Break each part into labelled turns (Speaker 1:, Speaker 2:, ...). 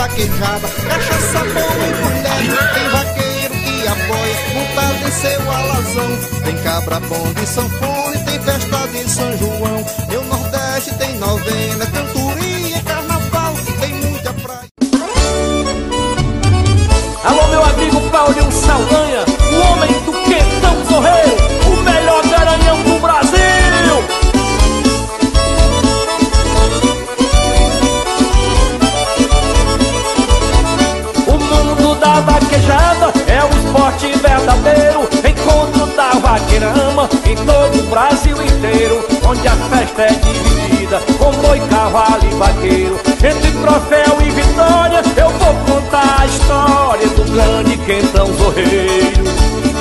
Speaker 1: vaquejada, cachaça, boa e mulher. Tem vaqueiro que apoia, montado em seu alazão. Tem cabra bom de sanfone, tem festa de São João. Meu Nordeste tem novena,
Speaker 2: verdadeiro, encontro da vaqueirama em todo o Brasil inteiro, onde a festa é dividida com boi, cavalo e vaqueiro. Entre troféu e vitória, eu vou contar a história do grande Quentão Zorreiro.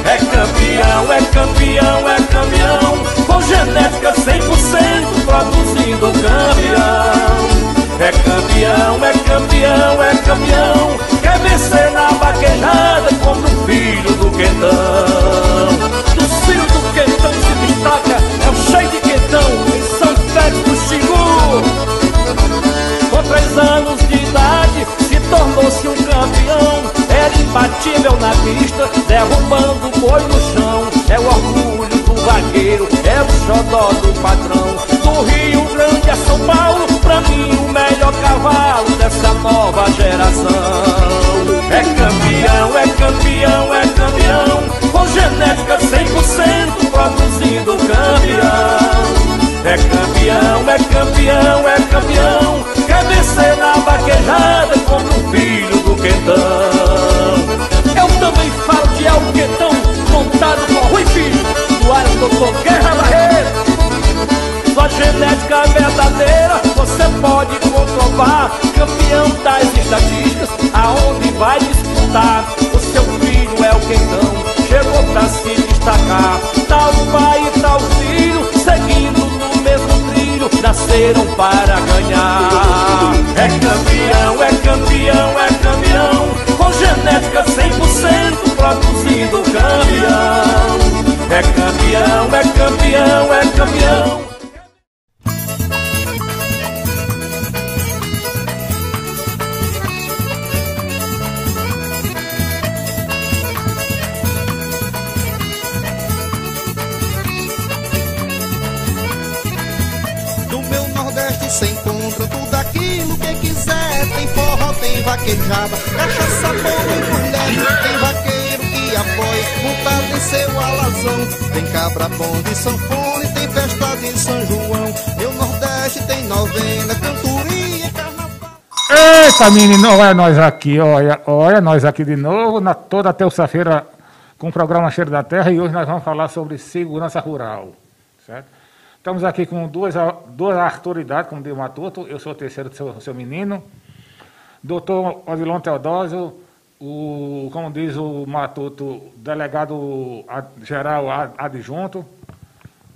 Speaker 2: É campeão, é campeão, é campeão, com genética 100% produzindo campeão. É campeão, é campeão, é campeão, vencer na vaquejada como um filho do Quentão. Do filho do Quentão se destaca, é o cheio de Quentão, em São Félix do Xingu. Com três anos de idade, se tornou-se um campeão. Era imbatível na pista, derrubando o boi no chão. É o orgulho é o xodó do patrão. Do Rio Grande a São Paulo, pra mim o melhor cavalo dessa nova geração. É campeão, é campeão, é campeão, com genética 100% produzindo campeão. É campeão, é campeão, é campeão. Quer vencer na vaquejada como um filho do Quentão. Eu também falo de Alquetão, montado doutor Guerra Barreiro. Sua genética verdadeira você pode comprovar. Campeão das estatísticas, aonde vai disputar. O seu filho é o Quentão, chegou pra se destacar. Tal pai e tal filho, seguindo no mesmo trilho, nasceram para ganhar. É campeão, é campeão, é campeão, com genética 100% produzindo campeão. É campeão, é campeão, é campeão.
Speaker 1: Do meu Nordeste você encontra tudo aquilo que quiser. Tem forró, tem vaquejada, cachaça, boa e. Tem vaqueiro que apoia, montado em seu alazão. Tem cabra bom de sanfone, tem festa de São João. Meu Nordeste tem novena, cantoria, carnaval.
Speaker 3: Eita, menino, olha nós aqui, olha, olha nós aqui de novo, na toda terça-feira com o programa Cheiro da Terra e hoje nós vamos falar sobre segurança rural, certo? Estamos aqui com duas, duas autoridades, como o Matuto, eu sou o terceiro do seu, seu menino, doutor Odilon Teodósio, o, como diz o Matuto, delegado ad- geral ad- adjunto,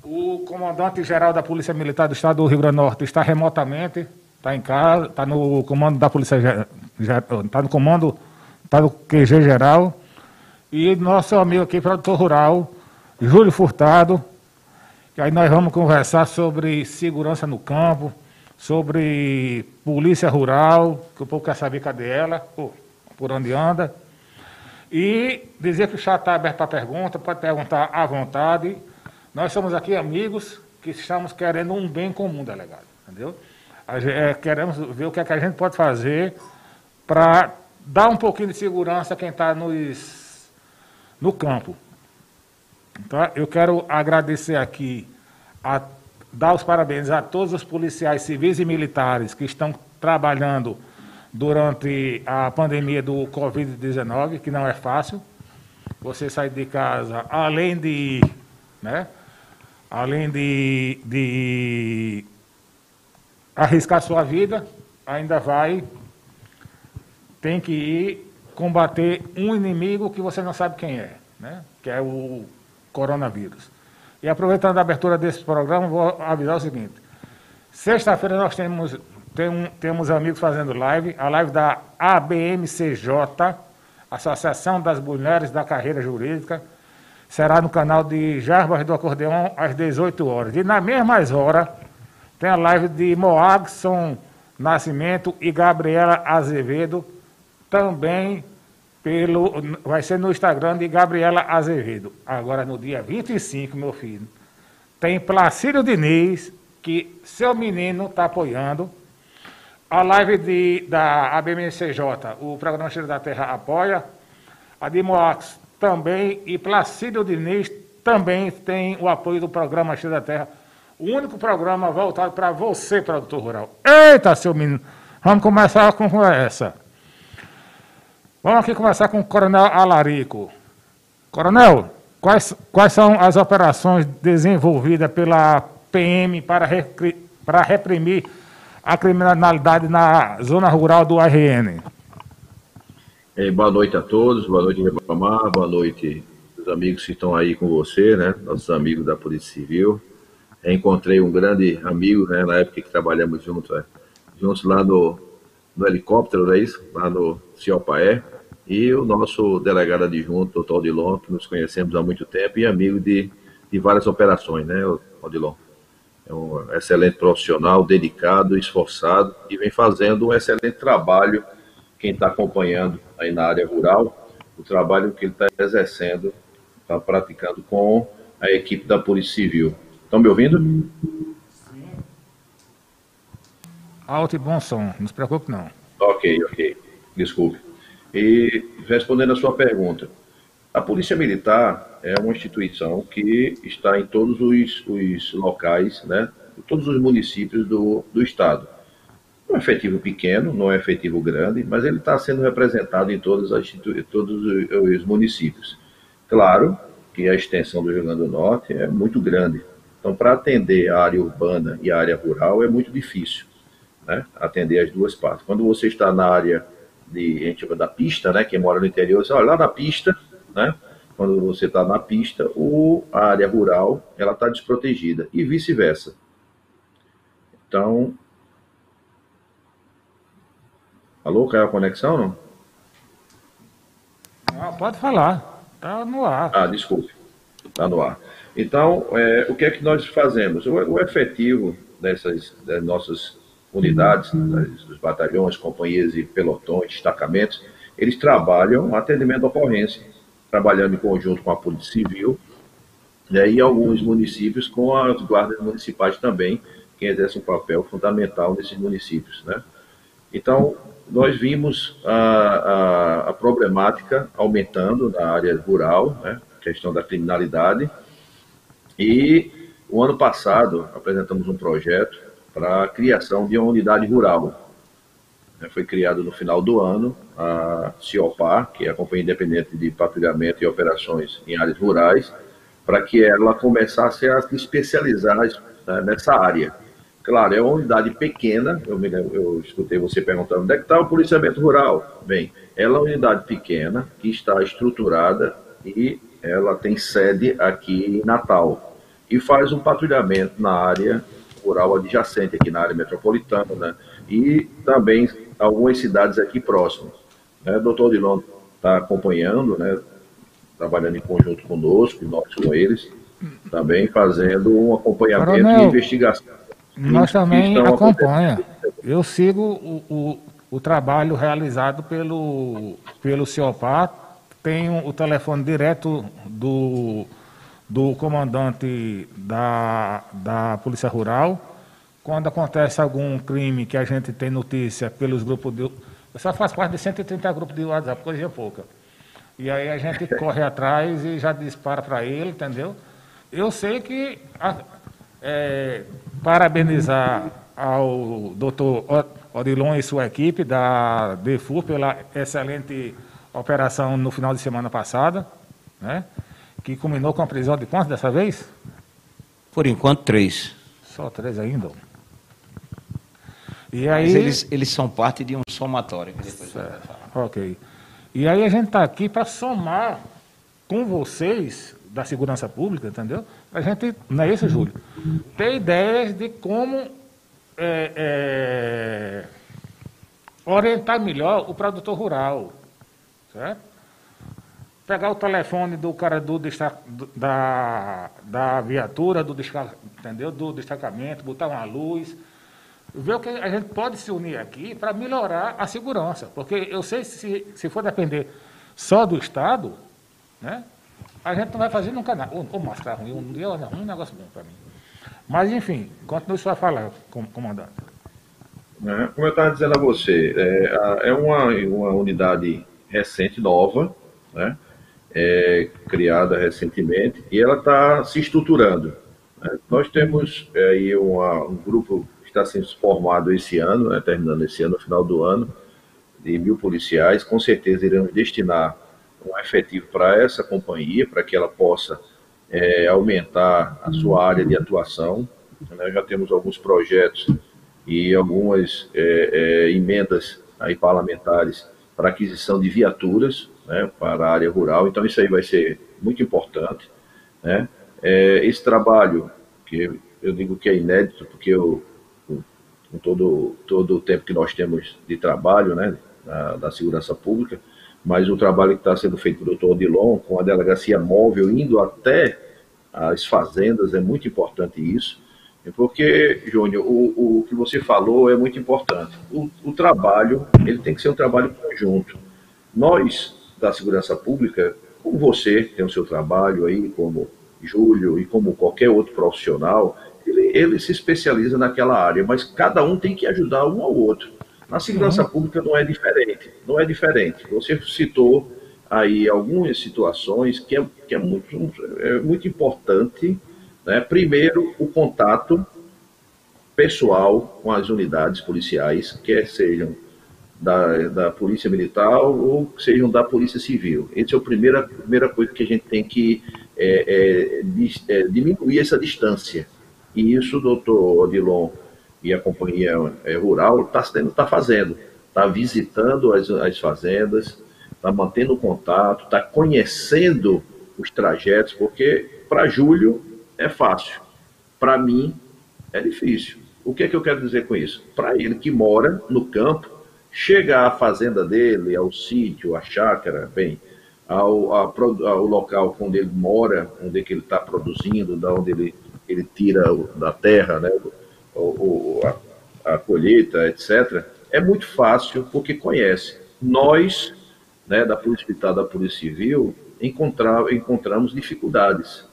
Speaker 3: o comandante-geral da Polícia Militar do Estado do Rio Grande do Norte está remotamente, está em casa, está no comando da Polícia, está no comando, está no QG geral. E nosso amigo aqui, produtor rural, Júlio Furtado, que aí nós vamos conversar sobre segurança no campo, sobre polícia rural, que o povo quer saber cadê ela, pô, por onde anda. E dizer que o chat está aberto para pergunta, pode perguntar à vontade. Nós somos aqui amigos que estamos querendo um bem comum, delegado. Entendeu? É, queremos ver o que, é que a gente pode fazer para dar um pouquinho de segurança a quem está no campo. Então, eu quero agradecer aqui, a, dar os parabéns a todos os policiais civis e militares que estão trabalhando durante a pandemia do Covid-19, que não é fácil. Você sair de casa, além de, né, além de, de arriscar sua vida, ainda vai, tem que ir combater um inimigo que você não sabe quem é, né? que é o coronavírus. E aproveitando a abertura desse programa, vou avisar o seguinte. Sexta-feira nós temos, tem- temos amigos fazendo live, a live da ABMCJ, Associação das Mulheres da Carreira Jurídica, será no canal de Jarbas do Acordeão às 18 horas. E na mesma hora Tem a live de Moagson Nascimento e Gabriela Azevedo, também pelo, vai ser no Instagram de Gabriela Azevedo. Agora, no dia 25, meu filho, tem Placídio Diniz, que seu menino está apoiando. A live de, da ABMCJ, o Programa Cheiro da Terra apoia. A de Moax também. E Placídio Diniz também tem o apoio do Programa Cheiro da Terra. O único programa voltado para você, produtor rural. Eita, seu menino! Vamos começar com essa. Vamos aqui começar com o Coronel Alarico. Coronel, quais, quais são as operações desenvolvidas pela PM para reprimir a criminalidade na zona rural do RN?
Speaker 4: É, boa noite a todos, boa noite, Ribamar, boa noite os amigos que estão aí com você, né? Nossos amigos da Polícia Civil. Encontrei um grande amigo, né, na época que trabalhamos juntos, é, juntos lá no, no helicóptero, não é isso? Lá no Ciopaé e o nosso delegado adjunto, doutor Odilon, que nos conhecemos há muito tempo e amigo de, de várias operações, né, Odilon? É um excelente profissional, dedicado, esforçado e vem fazendo um excelente trabalho. Quem está acompanhando aí na área rural, o trabalho que ele está exercendo, está praticando com a equipe da Polícia Civil. Estão me ouvindo? Sim.
Speaker 3: Alto e bom som, não se preocupe não.
Speaker 4: Ok, ok. Desculpe. E respondendo a sua pergunta, a Polícia Militar é uma instituição que está em todos os, os locais, né, todos os municípios do, do Estado. É um efetivo pequeno, não é efetivo grande, mas ele está sendo representado em todas as, todos os municípios. Claro que a extensão do Rio Grande do Norte é muito grande. Então, para atender a área urbana e a área rural é muito difícil né, atender as duas partes. Quando você está na área de, da pista, né? Quem mora no interior, você olha lá na pista, né? Quando você está na pista, o, a área rural ela está desprotegida e vice-versa. Então, alô, caiu a conexão, não?
Speaker 3: Ah, pode falar, tá no ar.
Speaker 4: Ah, desculpe, tá no ar. Então, é, o que é que nós fazemos? O, o efetivo dessas das nossas unidades, dos batalhões, companhias e pelotões, destacamentos, eles trabalham atendimento à ocorrência, trabalhando em conjunto com a Polícia Civil né, e alguns municípios com as guardas municipais também, que exercem um papel fundamental nesses municípios. Né? Então, nós vimos a, a, a, problemática aumentando na área rural, né, questão da criminalidade, e o ano passado apresentamos um projeto para a criação de uma unidade rural. É, foi criado no final do ano a CIOPAR, que é a Companhia Independente de Patrulhamento e Operações em Áreas Rurais, para que ela começasse a se especializar né, nessa área. Claro, é uma unidade pequena, eu, eu escutei você perguntando onde é que está o policiamento rural. Bem, ela é uma unidade pequena, que está estruturada e ela tem sede aqui em Natal. E faz um patrulhamento na área rural adjacente aqui na área metropolitana, né? E também algumas cidades aqui próximas. Né? O doutor Dilon está acompanhando, né? Trabalhando em conjunto conosco, nós com eles, também fazendo um acompanhamento Coronel, e investigação.
Speaker 3: Nós também acompanha. Eu sigo o, o, o, trabalho realizado pelo, pelo CIOPAR, tenho o telefone direto do do comandante da, da Polícia Rural. Quando acontece algum crime que a gente tem notícia pelos grupos de. Eu só faço parte de 130 grupos de WhatsApp, coisa pouca. E aí a gente corre atrás e já dispara para ele, entendeu? Eu sei que é, parabenizar ao doutor Odilon e sua equipe da DEFUR pela excelente operação no final de semana passada, né? que culminou com a prisão de quantos dessa vez?
Speaker 2: Por enquanto, três.
Speaker 3: Só três ainda?
Speaker 2: E aí... Mas eles, eles são parte de um somatório. Que depois
Speaker 3: ok. E aí a gente está aqui para somar com vocês da segurança pública, entendeu? A gente, não é isso, Júlio? Ter ideias de como é, é, orientar melhor o produtor rural, certo? pegar o telefone do cara do, do da, da viatura, do, entendeu? do destacamento, botar uma luz, ver o que a gente pode se unir aqui para melhorar a segurança. Porque eu sei se, se for depender só do Estado, né, a gente não vai fazer nunca nada. Ou, mostrar ruim, um dia um negócio bom para mim. Mas, enfim, continue só a falar, comandante.
Speaker 4: É, como eu estava dizendo a você, é, é uma, uma unidade recente, nova, né? É, criada recentemente, e ela está se estruturando. Né? Nós temos é, aí um grupo está sendo formado esse ano, né, terminando esse ano, no final do ano, de mil policiais. Com certeza iremos destinar um efetivo para essa companhia, para que ela possa é, aumentar a sua área de atuação. Nós já temos alguns projetos e algumas é, é, emendas aí parlamentares para aquisição de viaturas né, para a área rural. Então isso aí vai ser muito importante. Né? É, esse trabalho, que eu digo que é inédito, porque eu, com todo, todo o tempo que nós temos de trabalho né, da, da segurança pública, mas o trabalho que está sendo feito pelo doutor Odilon, com a delegacia móvel, indo até as fazendas, é muito importante isso. Porque, Júnior, o, o que você falou é muito importante. O, o trabalho, ele tem que ser um trabalho conjunto. Nós, da segurança pública, como você tem o seu trabalho aí, como Júlio e como qualquer outro profissional, ele, ele se especializa naquela área, mas cada um tem que ajudar um ao outro. Na segurança uhum. pública não é diferente, não é diferente. Você citou aí algumas situações que é, que é, muito, é muito importante né? Primeiro, o contato pessoal com as unidades policiais, quer sejam da, da Polícia Militar ou sejam da Polícia Civil. Essa é a primeira, primeira coisa que a gente tem que é, é, é, diminuir essa distância. E isso o doutor Odilon e a Companhia é, Rural está tá fazendo. Está visitando as, as fazendas, está mantendo contato, está conhecendo os trajetos, porque para julho é fácil. Para mim, é difícil. O que é que eu quero dizer com isso? Para ele que mora no campo, chegar à fazenda dele, ao sítio, à chácara, bem, ao, ao local onde ele mora, onde é que ele está produzindo, da onde ele, ele tira da terra, né, o, o a, a, colheita, etc., é muito fácil porque conhece. Nós, né, da Polícia Militar, da Polícia Civil, encontrar, encontramos dificuldades.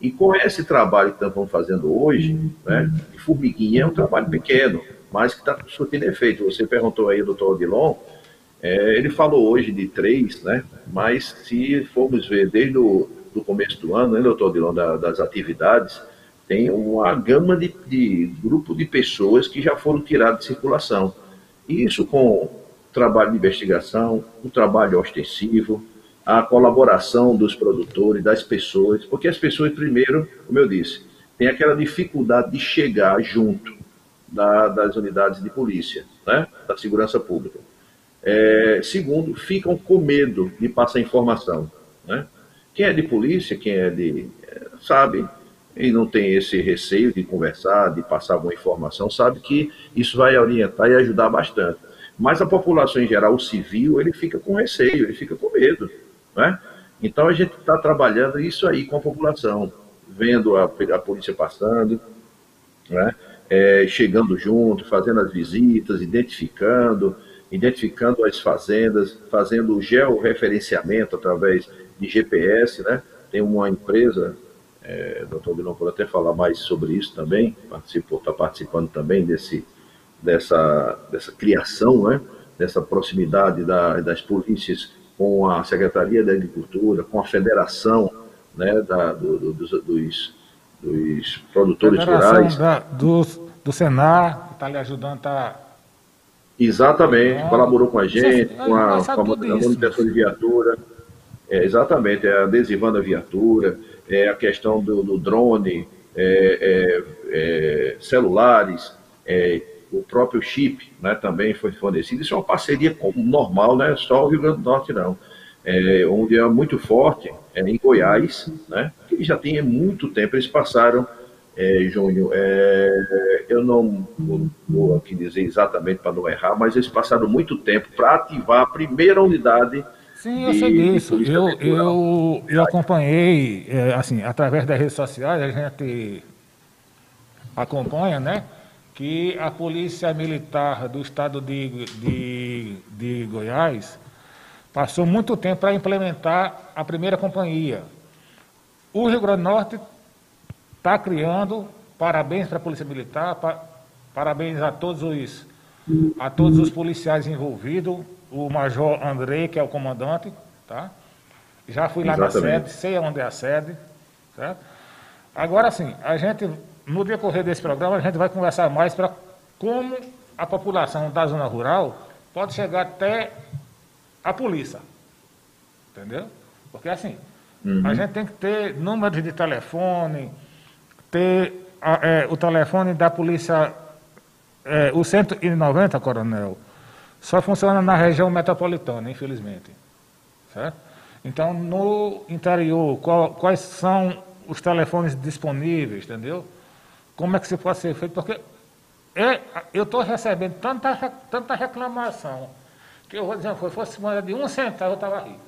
Speaker 4: E com esse trabalho que estamos fazendo hoje, né, de formiguinha é um trabalho pequeno, mas que está surtindo efeito. Você perguntou aí, doutor Odilon, é, ele falou hoje de três, né, mas se formos ver desde o do começo do ano, né, doutor Odilon, da, das atividades, tem uma gama de, de grupo de pessoas que já foram tiradas de circulação. E isso com trabalho de investigação, um trabalho ostensivo, a colaboração dos produtores, das pessoas, porque as pessoas, primeiro, como eu disse, têm aquela dificuldade de chegar junto da, das unidades de polícia, né, da segurança pública. É, segundo, ficam com medo de passar informação. Né? Quem é de polícia, quem é de. É, sabe, e não tem esse receio de conversar, de passar alguma informação, sabe que isso vai orientar e ajudar bastante. Mas a população em geral, o civil, ele fica com receio, ele fica com medo. Né? Então a gente está trabalhando isso aí com a população, vendo a, a polícia passando, né? É, chegando junto, fazendo as visitas, identificando, identificando as fazendas, fazendo o georreferenciamento através de GPS, né? Tem uma empresa, é, doutor Bilão pode até falar mais sobre isso também, participou, está participando também desse, dessa, dessa criação, né? dessa proximidade da, das polícias com a Secretaria da Agricultura, com a Federação né, da, do, do, dos, dos, dos, produtores Federação rurais.
Speaker 3: Da, do, do Senar, que está lhe ajudando, está.
Speaker 4: Exatamente, ah, colaborou com a gente, com a, com a manutenção de viatura. É, exatamente, é adesivando a viatura, é a questão do, do drone, é, é, é celulares, é, o próprio chip né, também foi fornecido. Isso é uma parceria normal, né, só o Rio Grande do Norte não. É, onde é muito forte é em Goiás, né, que já tem muito tempo. Eles passaram, é, Júnior, é, eu não vou, vou aqui dizer exatamente para não errar, mas eles passaram muito tempo para ativar a primeira unidade
Speaker 3: Sim, eu sei disso. Eu, eu, eu acompanhei, é, assim, através das redes sociais, a gente acompanha, né? Que a Polícia Militar do Estado de, de, de Goiás passou muito tempo para implementar a primeira companhia. O Rio Grande do Norte está criando, parabéns para a Polícia Militar, pa, parabéns a todos os a todos os policiais envolvidos, o Major Andrei, que é o comandante, tá? Já fui lá Exatamente. na sede, sei onde é a sede, certo? Agora sim, a gente, no decorrer desse programa, a gente vai conversar mais para como a população da zona rural pode chegar até a polícia. Entendeu? Porque assim, uhum. a gente tem que ter número de telefone, ter é, o telefone da polícia, é, o 190, coronel, só funciona na região metropolitana, infelizmente. Certo? Então, no interior, qual, quais são os telefones disponíveis, entendeu? Como é que se pode ser feito? Porque é, eu estou recebendo tanta, tanta reclamação que eu vou dizer, se fosse moeda de um centavo, eu estava rico.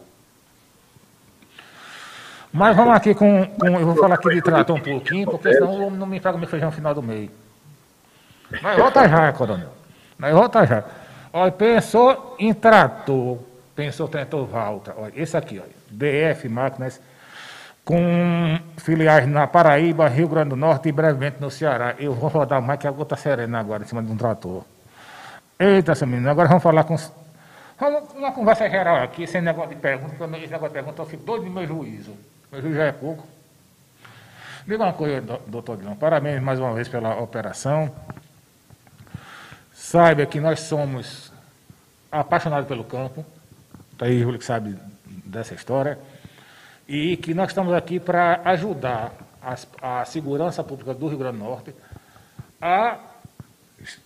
Speaker 3: Mas vamos aqui com, com, Eu vou falar aqui de trator um pouquinho, porque senão o homem não me paga meu feijão no final do mês. Mas volta já, coronel. Mas volta já. Olha, pensou em trator, pensou trator volta. Olha, esse aqui, olha, DF Máquinas, com filiais na Paraíba, Rio Grande do Norte e brevemente no Ceará. Eu vou rodar mais que a gota serena agora em cima de um trator. Eita, seu menino, agora vamos falar com. Vamos uma conversa geral aqui, sem negócio de pergunta, porque esse negócio de pergunta eu fico doido de meu juízo. Meu juízo já é pouco. Diga uma coisa, doutor Dilão, parabéns mais uma vez pela operação. Saiba que nós somos apaixonados pelo campo, está aí Júlio que sabe dessa história, e que nós estamos aqui para ajudar a, a, segurança pública do Rio Grande do Norte a,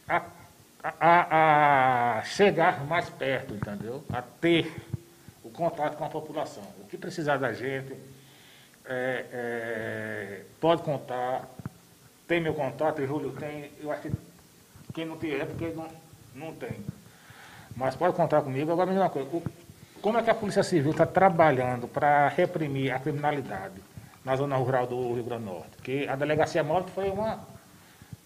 Speaker 3: a, a, chegar mais perto, entendeu? A ter o contato com a população. O que precisar da gente, é, é, pode contar, tem meu contato, o Júlio tem, eu acho que quem não tiver é porque não, não tem. Mas pode contar comigo. Agora, a mesma coisa, como é que a Polícia Civil está trabalhando para reprimir a criminalidade na zona rural do Rio Grande do Norte? Porque a delegacia móvel foi uma.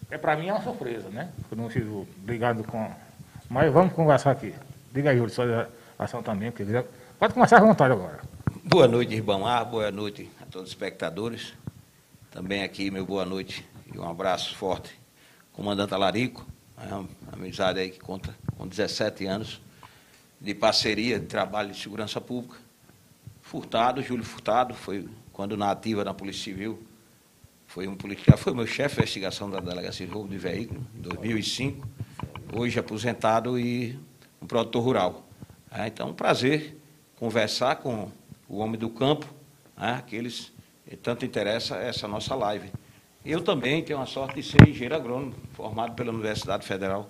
Speaker 3: É, para mim é uma surpresa, né? Eu não estive ligado com. Mas vamos conversar aqui. Diga aí, Júlio, sua ação também. Porque... Pode começar à vontade agora.
Speaker 2: Boa noite, Ribamar. Boa noite a todos os espectadores. Também aqui, meu boa noite e um abraço forte, comandante Alarico. É uma amizade aí que conta com 17 anos de parceria, de trabalho de segurança pública. Furtado, Júlio Furtado, foi quando na ativa na Polícia Civil, foi um policial, foi meu chefe de investigação da Delegacia de Roubo de Veículo, em 2005, hoje aposentado e um produtor rural. É, então, um prazer conversar com o homem do campo, né, aqueles que tanto interessa essa nossa live. Eu também tenho a sorte de ser engenheiro agrônomo, formado pela Universidade Federal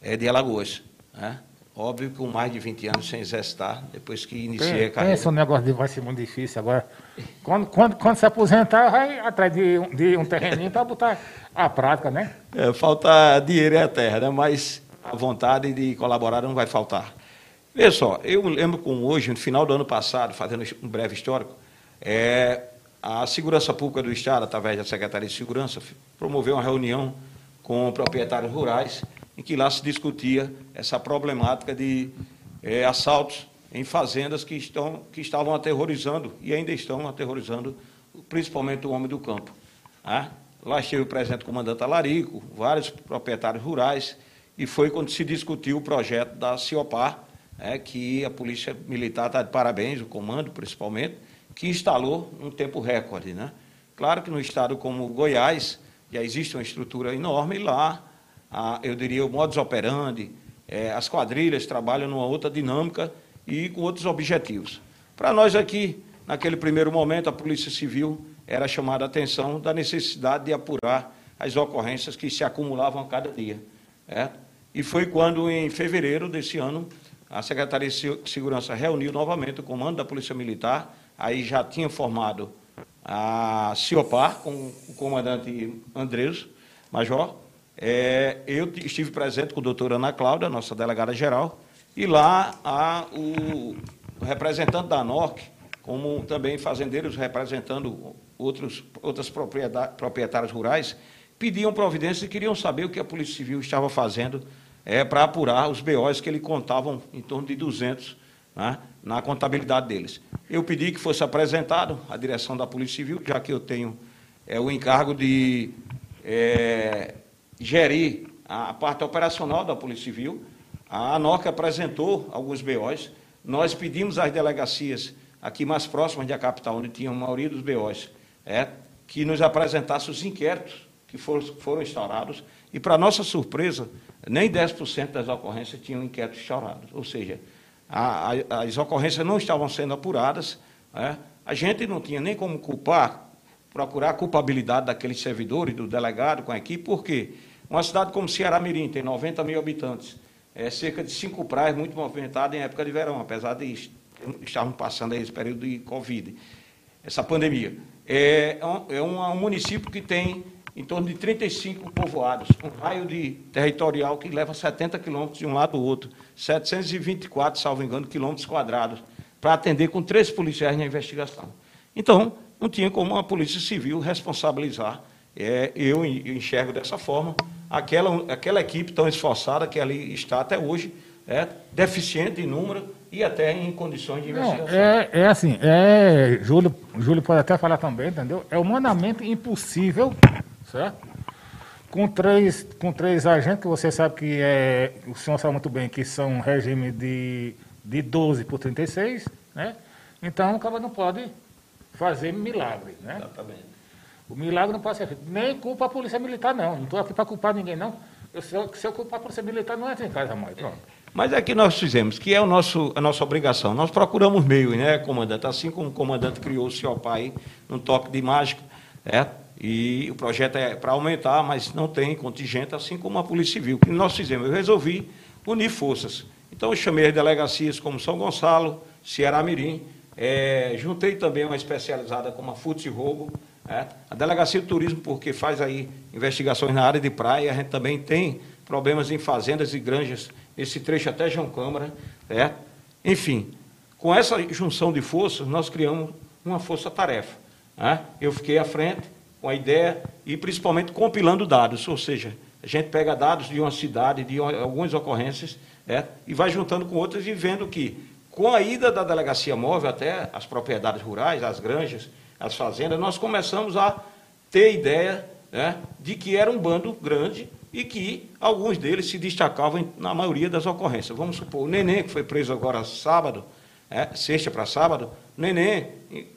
Speaker 2: é, de Alagoas. Né? Óbvio que com mais de 20 anos sem exercitar, depois que iniciei
Speaker 3: Tem, a carreira. Pensa um negócio de vai ser muito difícil agora. Quando, quando, quando se aposentar, vai atrás de, de um terreninho para botar a prática, né?
Speaker 2: É, falta dinheiro e a terra, né? mas a vontade de colaborar não vai faltar. Veja só, eu lembro com hoje, no final do ano passado, fazendo um breve histórico, é, a Segurança Pública do Estado, através da Secretaria de Segurança, promoveu uma reunião com proprietários rurais, em que lá se discutia essa problemática de é, assaltos em fazendas que, estão, que estavam aterrorizando e ainda estão aterrorizando, principalmente o homem do campo. Né? Lá esteve o presidente comandante Alarico, vários proprietários rurais, e foi quando se discutiu o projeto da CIOPAR, é, que a Polícia Militar está de parabéns, o comando principalmente, que instalou um tempo recorde. Né? Claro que no estado como Goiás já existe uma estrutura enorme lá, a, eu diria, o modus operandi, é, as quadrilhas trabalham numa outra dinâmica e com outros objetivos. Para nós aqui, naquele primeiro momento, a Polícia Civil era chamada a atenção da necessidade de apurar as ocorrências que se acumulavam a cada dia. É? E foi quando, em fevereiro desse ano, a Secretaria de Segurança reuniu novamente o comando da Polícia Militar, aí já tinha formado a CIOPAR com o comandante Andreus, major. É, eu estive presente com a doutora Ana Cláudia, nossa delegada geral, e lá a, o, representante da NORC, como também fazendeiros representando outros, outras proprietárias rurais, pediam providências e queriam saber o que a Polícia Civil estava fazendo é, para apurar os BOs que eles contavam em torno de 200 né, na contabilidade deles. Eu pedi que fosse apresentado à direção da Polícia Civil, já que eu tenho é, o encargo de é, gerir a parte operacional da Polícia Civil. A ANOC apresentou alguns BOs. Nós pedimos às delegacias aqui mais próximas da capital, onde tinha a maioria dos BOs, é, que nos apresentasse os inquéritos que foram, foram instaurados. E, para nossa surpresa, nem 10% das ocorrências tinham inquéritos instaurados. Ou seja, a, a, as ocorrências não estavam sendo apuradas. É, a gente não tinha nem como culpar, procurar a culpabilidade daqueles servidores, do delegado com a equipe, porque uma cidade como Ceará Mirim tem 90 mil habitantes, é cerca de cinco praias muito movimentadas em época de verão, apesar de estavam passando esse período de Covid, essa pandemia. É, é um, é um município que tem em torno de 35 povoados, um raio de territorial que leva 70 quilômetros de um lado ao outro, 724, salvo engano, quilômetros quadrados, para atender com três policiais na investigação. Então, não tinha como a Polícia Civil responsabilizar, é, eu enxergo dessa forma, aquela, aquela equipe tão esforçada que ali está até hoje, é, deficiente em número e até em condições de investigação.
Speaker 3: Não, é, é assim, é, Júlio, Júlio pode até falar também, entendeu? É humanamente impossível certo? Com três, com três agentes, que você sabe que é, o senhor sabe muito bem que são regime de, de 12 por 36, né? Então o cara não pode fazer milagre, né? Exatamente. O milagre não pode ser feito. Nem culpa a polícia militar, não. Não estou aqui para culpar ninguém, não. Eu, se, eu, se eu culpar a polícia militar, não entra em casa mais. Pronto.
Speaker 2: Mas é que nós fizemos, que é o nosso, a nossa obrigação. Nós procuramos meio, né, comandante? Assim como o comandante criou o seu pai num toque de mágica, é, e o projeto é para aumentar, mas não tem contingente, assim como a Polícia Civil. O que nós fizemos? Eu resolvi unir forças. Então, eu chamei as delegacias como São Gonçalo, Ceará Mirim, é, juntei também uma especializada como a Fute Roubo, é, a Delegacia de Turismo, porque faz aí investigações na área de praia, a gente também tem problemas em fazendas e granjas, esse trecho até João Câmara. É. Enfim, com essa junção de forças, nós criamos uma força-tarefa. É. Eu fiquei à frente, com a ideia e principalmente compilando dados, ou seja, a gente pega dados de uma cidade, de algumas ocorrências, né, e vai juntando com outras e vendo que, com a ida da delegacia móvel até as propriedades rurais, as granjas, as fazendas, nós começamos a ter ideia né, de que era um bando grande e que alguns deles se destacavam na maioria das ocorrências. Vamos supor, o Neném, que foi preso agora sábado, é, sexta para sábado, o Neném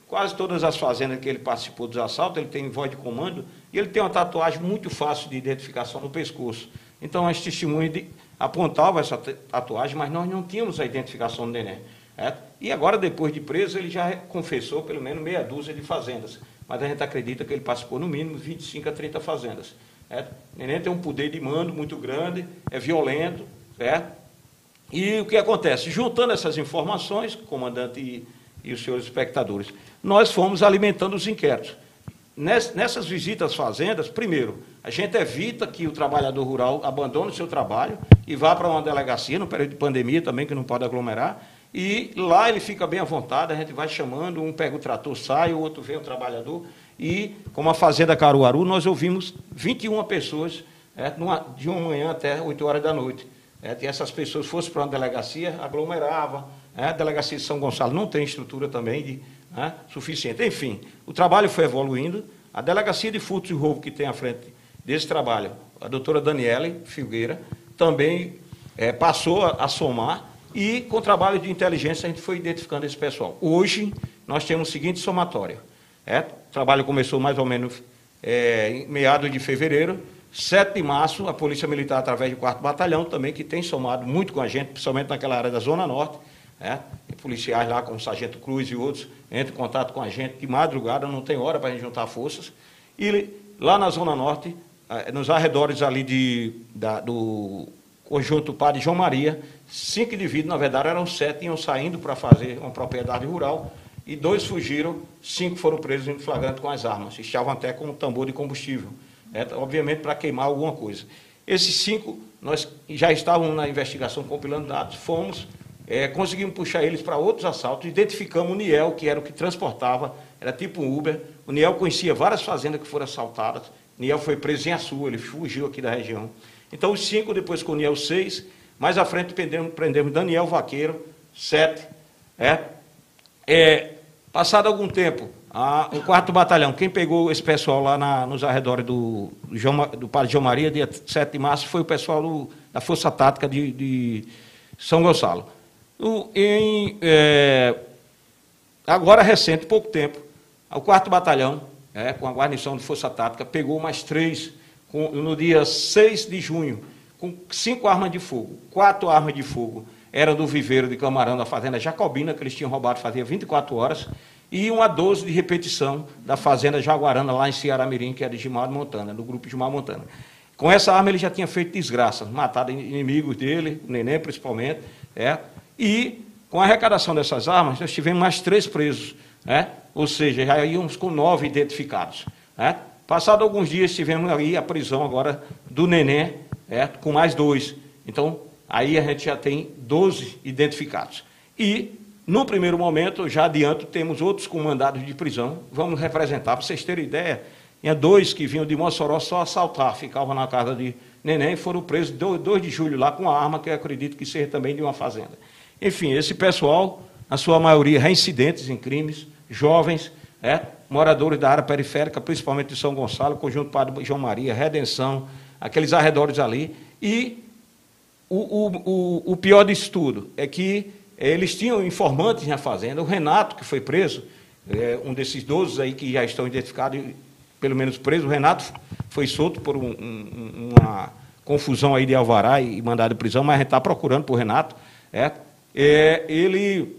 Speaker 2: quase todas as fazendas que ele participou dos assaltos, ele tem voz de comando e ele tem uma tatuagem muito fácil de identificação no pescoço. Então, as testemunhas apontavam essa tatuagem, mas nós não tínhamos a identificação do neném. É? E agora, depois de preso, ele já confessou pelo menos meia dúzia de fazendas. Mas a gente acredita que ele participou no mínimo 25 a 30 fazendas. É? O neném tem um poder de mando muito grande, é violento. E o que acontece? Juntando essas informações, comandante e, os senhores espectadores, nós fomos alimentando os inquéritos. Nessas visitas às fazendas, primeiro, a gente evita que o trabalhador rural abandone o seu trabalho e vá para uma delegacia, no período de pandemia também, que não pode aglomerar, e lá ele fica bem à vontade, a gente vai chamando, um pega o trator, sai, o outro vê o trabalhador, e como a Fazenda Caruaru, nós ouvimos 21 pessoas é, de uma manhã até 8 horas da noite. É, essas pessoas fossem para uma delegacia, aglomeravam. É, a delegacia de São Gonçalo não tem estrutura também de né, suficiente. Enfim, o trabalho foi evoluindo. A delegacia de furtos e roubo que tem à frente desse trabalho, a doutora Daniele Filgueira, também é, passou a, a somar e, com o trabalho de inteligência, a gente foi identificando esse pessoal. Hoje, nós temos o seguinte somatório. É, o trabalho começou mais ou menos é, em meados de fevereiro. 7 de março, a Polícia Militar, através do 4 Batalhão, também, que tem somado muito com a gente, principalmente naquela área da Zona Norte, é, policiais lá, como o Sargento Cruz e outros, entram em contato com a gente de madrugada, não tem hora para a gente juntar forças. E lá na Zona Norte, eh, nos arredores ali de, da, do conjunto Padre João Maria, cinco indivíduos, na verdade eram sete, iam saindo para fazer uma propriedade rural, e dois fugiram, cinco foram presos em flagrante com as armas, estavam até com um tambor de combustível, é, obviamente para queimar alguma coisa. Esses cinco, nós já estávamos na investigação compilando dados, fomos é, conseguimos puxar eles para outros assaltos, identificamos o Niel, que era o que transportava, era tipo um Uber. O Niel conhecia várias fazendas que foram assaltadas. O Niel foi preso em Açu, ele fugiu aqui da região. Então, os cinco, depois com o Niel, seis. Mais à frente, prendemos, prendemos Daniel Vaqueiro, sete. É, é, passado algum tempo, a, o quarto batalhão, quem pegou esse pessoal lá na, nos arredores do, João, do Padre João Maria, dia 7 de março, foi o pessoal do, da Força Tática de, de São Gonçalo. Em, é, agora, recente, pouco tempo, o quarto batalhão, é, com a guarnição de Força Tática, pegou mais três com, no dia 6 de junho, com cinco armas de fogo, quatro armas de fogo eram do viveiro de Camarão da Fazenda Jacobina, que eles tinham roubado fazia 24 horas, e uma 12 de repetição da Fazenda Jaguarana, lá em Ceará Mirim, que é de Gilmar Montana, do grupo Gilmar Montana. Com essa arma ele já tinha feito desgraça, matado inimigos dele, o Neném principalmente, é, e com a arrecadação dessas armas, nós tivemos mais três presos, é, ou seja, já íamos com nove identificados. É. Passado alguns dias, tivemos aí a prisão agora do Neném, é, com mais dois. Então, aí a gente já tem 12 identificados. E no primeiro momento, já adianto, temos outros com mandados de prisão. Vamos representar, para vocês terem ideia, tinha dois que vinham de Mossoró só assaltar, ficavam na casa de Neném e foram presos 2 de julho lá com a arma, que eu acredito que seja também de uma fazenda. Enfim, esse pessoal, na sua maioria, reincidentes em crimes, jovens, é, moradores da área periférica, principalmente de São Gonçalo, Conjunto Padre João Maria, Redenção, aqueles arredores ali. E o, o, o, o pior disso tudo é que eles tinham informantes na fazenda. O Renato, que foi preso, é, um desses 12 aí que já estão identificados, pelo menos preso, o Renato foi solto por um, um, uma confusão aí de alvará e mandado de prisão, mas a gente está procurando por Renato. É, é, ele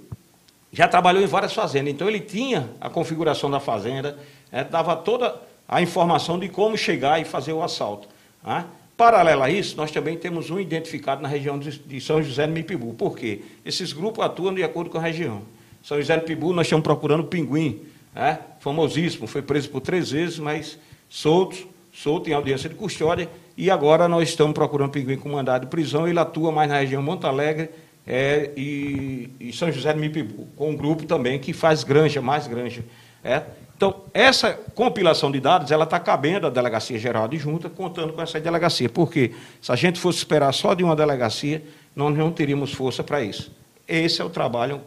Speaker 2: já trabalhou em várias fazendas, então ele tinha a configuração da fazenda, é, dava toda a informação de como chegar e fazer o assalto. Né? Paralelo a isso, nós também temos um identificado na região de São José do Mipibu. Por quê? Esses grupos atuam de acordo com a região. São José do Mipibu, nós estamos procurando o Pinguim, né? famosíssimo, foi preso por três vezes, mas solto, solto em audiência de custódia, e agora nós estamos procurando o Pinguim com mandado de prisão, ele atua mais na região Monte Alegre é, e, e, São José do Mipibu, com um grupo também que faz granja, mais granja. É? Então, essa compilação de dados, ela está cabendo à Delegacia Geral de Junta, contando com essa delegacia. Porque se a gente fosse esperar só de uma delegacia, nós não teríamos força para isso. Esse é o trabalho,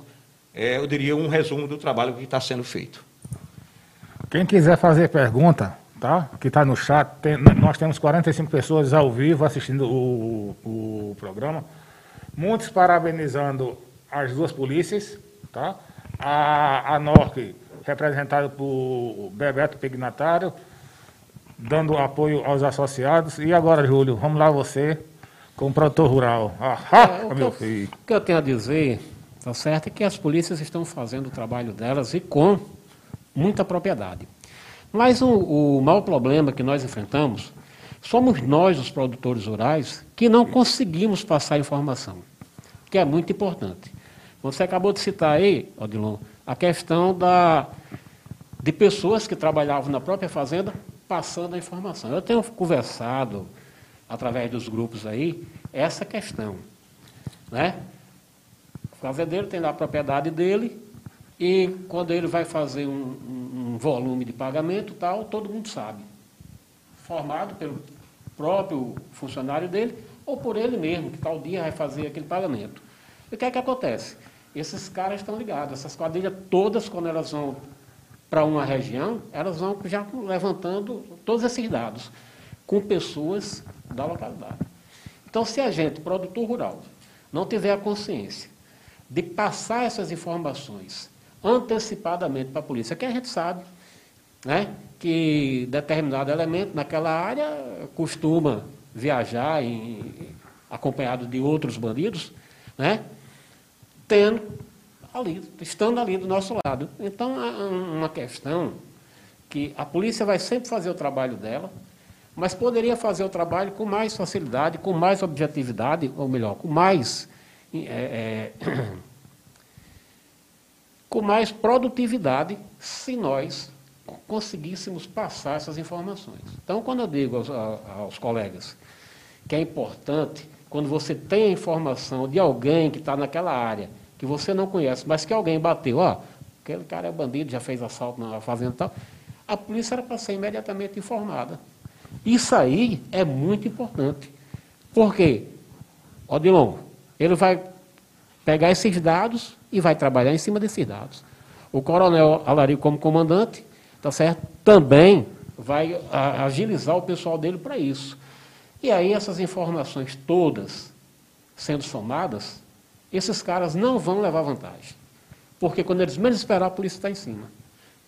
Speaker 2: é, eu diria, um resumo do trabalho que está sendo feito.
Speaker 3: Quem quiser fazer pergunta, tá? que está no chat, tem, nós temos 45 pessoas ao vivo assistindo o, o programa. Muitos parabenizando as duas polícias, tá? A, a NORC representado por Bebeto Pignatário, dando apoio aos associados. E agora, Júlio, vamos lá você, como produtor rural.
Speaker 5: Ah, é, meu que filho. Eu, o que eu tenho a dizer, tá certo, é que as polícias estão fazendo o trabalho delas e com muita propriedade. Mas o, o maior problema que nós enfrentamos somos nós, os produtores rurais, que não conseguimos passar informação, que é muito importante. Você acabou de citar aí, Odilon, a questão da, de pessoas que trabalhavam na própria fazenda passando a informação. Eu tenho conversado, através dos grupos aí, essa questão. Né? O fazendeiro tem lá a propriedade dele e quando ele vai fazer um, um, um volume de pagamento, tal, todo mundo sabe. Formado pelo próprio funcionário dele ou por ele mesmo, que tal dia vai fazer aquele pagamento. E o que é que acontece? esses caras estão ligados. Essas quadrilhas todas, quando elas vão para uma região, elas vão já levantando todos esses dados com pessoas da localidade. Então, se a gente, produtor rural, não tiver a consciência de passar essas informações antecipadamente para a polícia, que a gente sabe né, que determinado elemento naquela área costuma viajar em, acompanhado de outros bandidos, né, tendo ali, estando ali do nosso lado. Então, é uma questão que a polícia vai sempre fazer o trabalho dela, mas poderia fazer o trabalho com mais facilidade, com mais objetividade, ou melhor, com mais, é, é, com mais produtividade, se nós conseguíssemos passar essas informações. Então, quando eu digo aos, aos colegas que é importante quando você tem a informação de alguém que está naquela área, que você não conhece, mas que alguém bateu, ó, aquele cara é bandido, já fez assalto na fazenda e tal, a polícia era para ser imediatamente informada. Isso aí é muito importante. Por quê? Odilon, ele vai pegar esses dados e vai trabalhar em cima desses dados. O coronel Alari, como comandante, tá certo? também vai agilizar o pessoal dele para isso. E aí essas informações todas sendo somadas, esses caras não vão levar vantagem. Porque quando eles menos esperar, a polícia está em cima.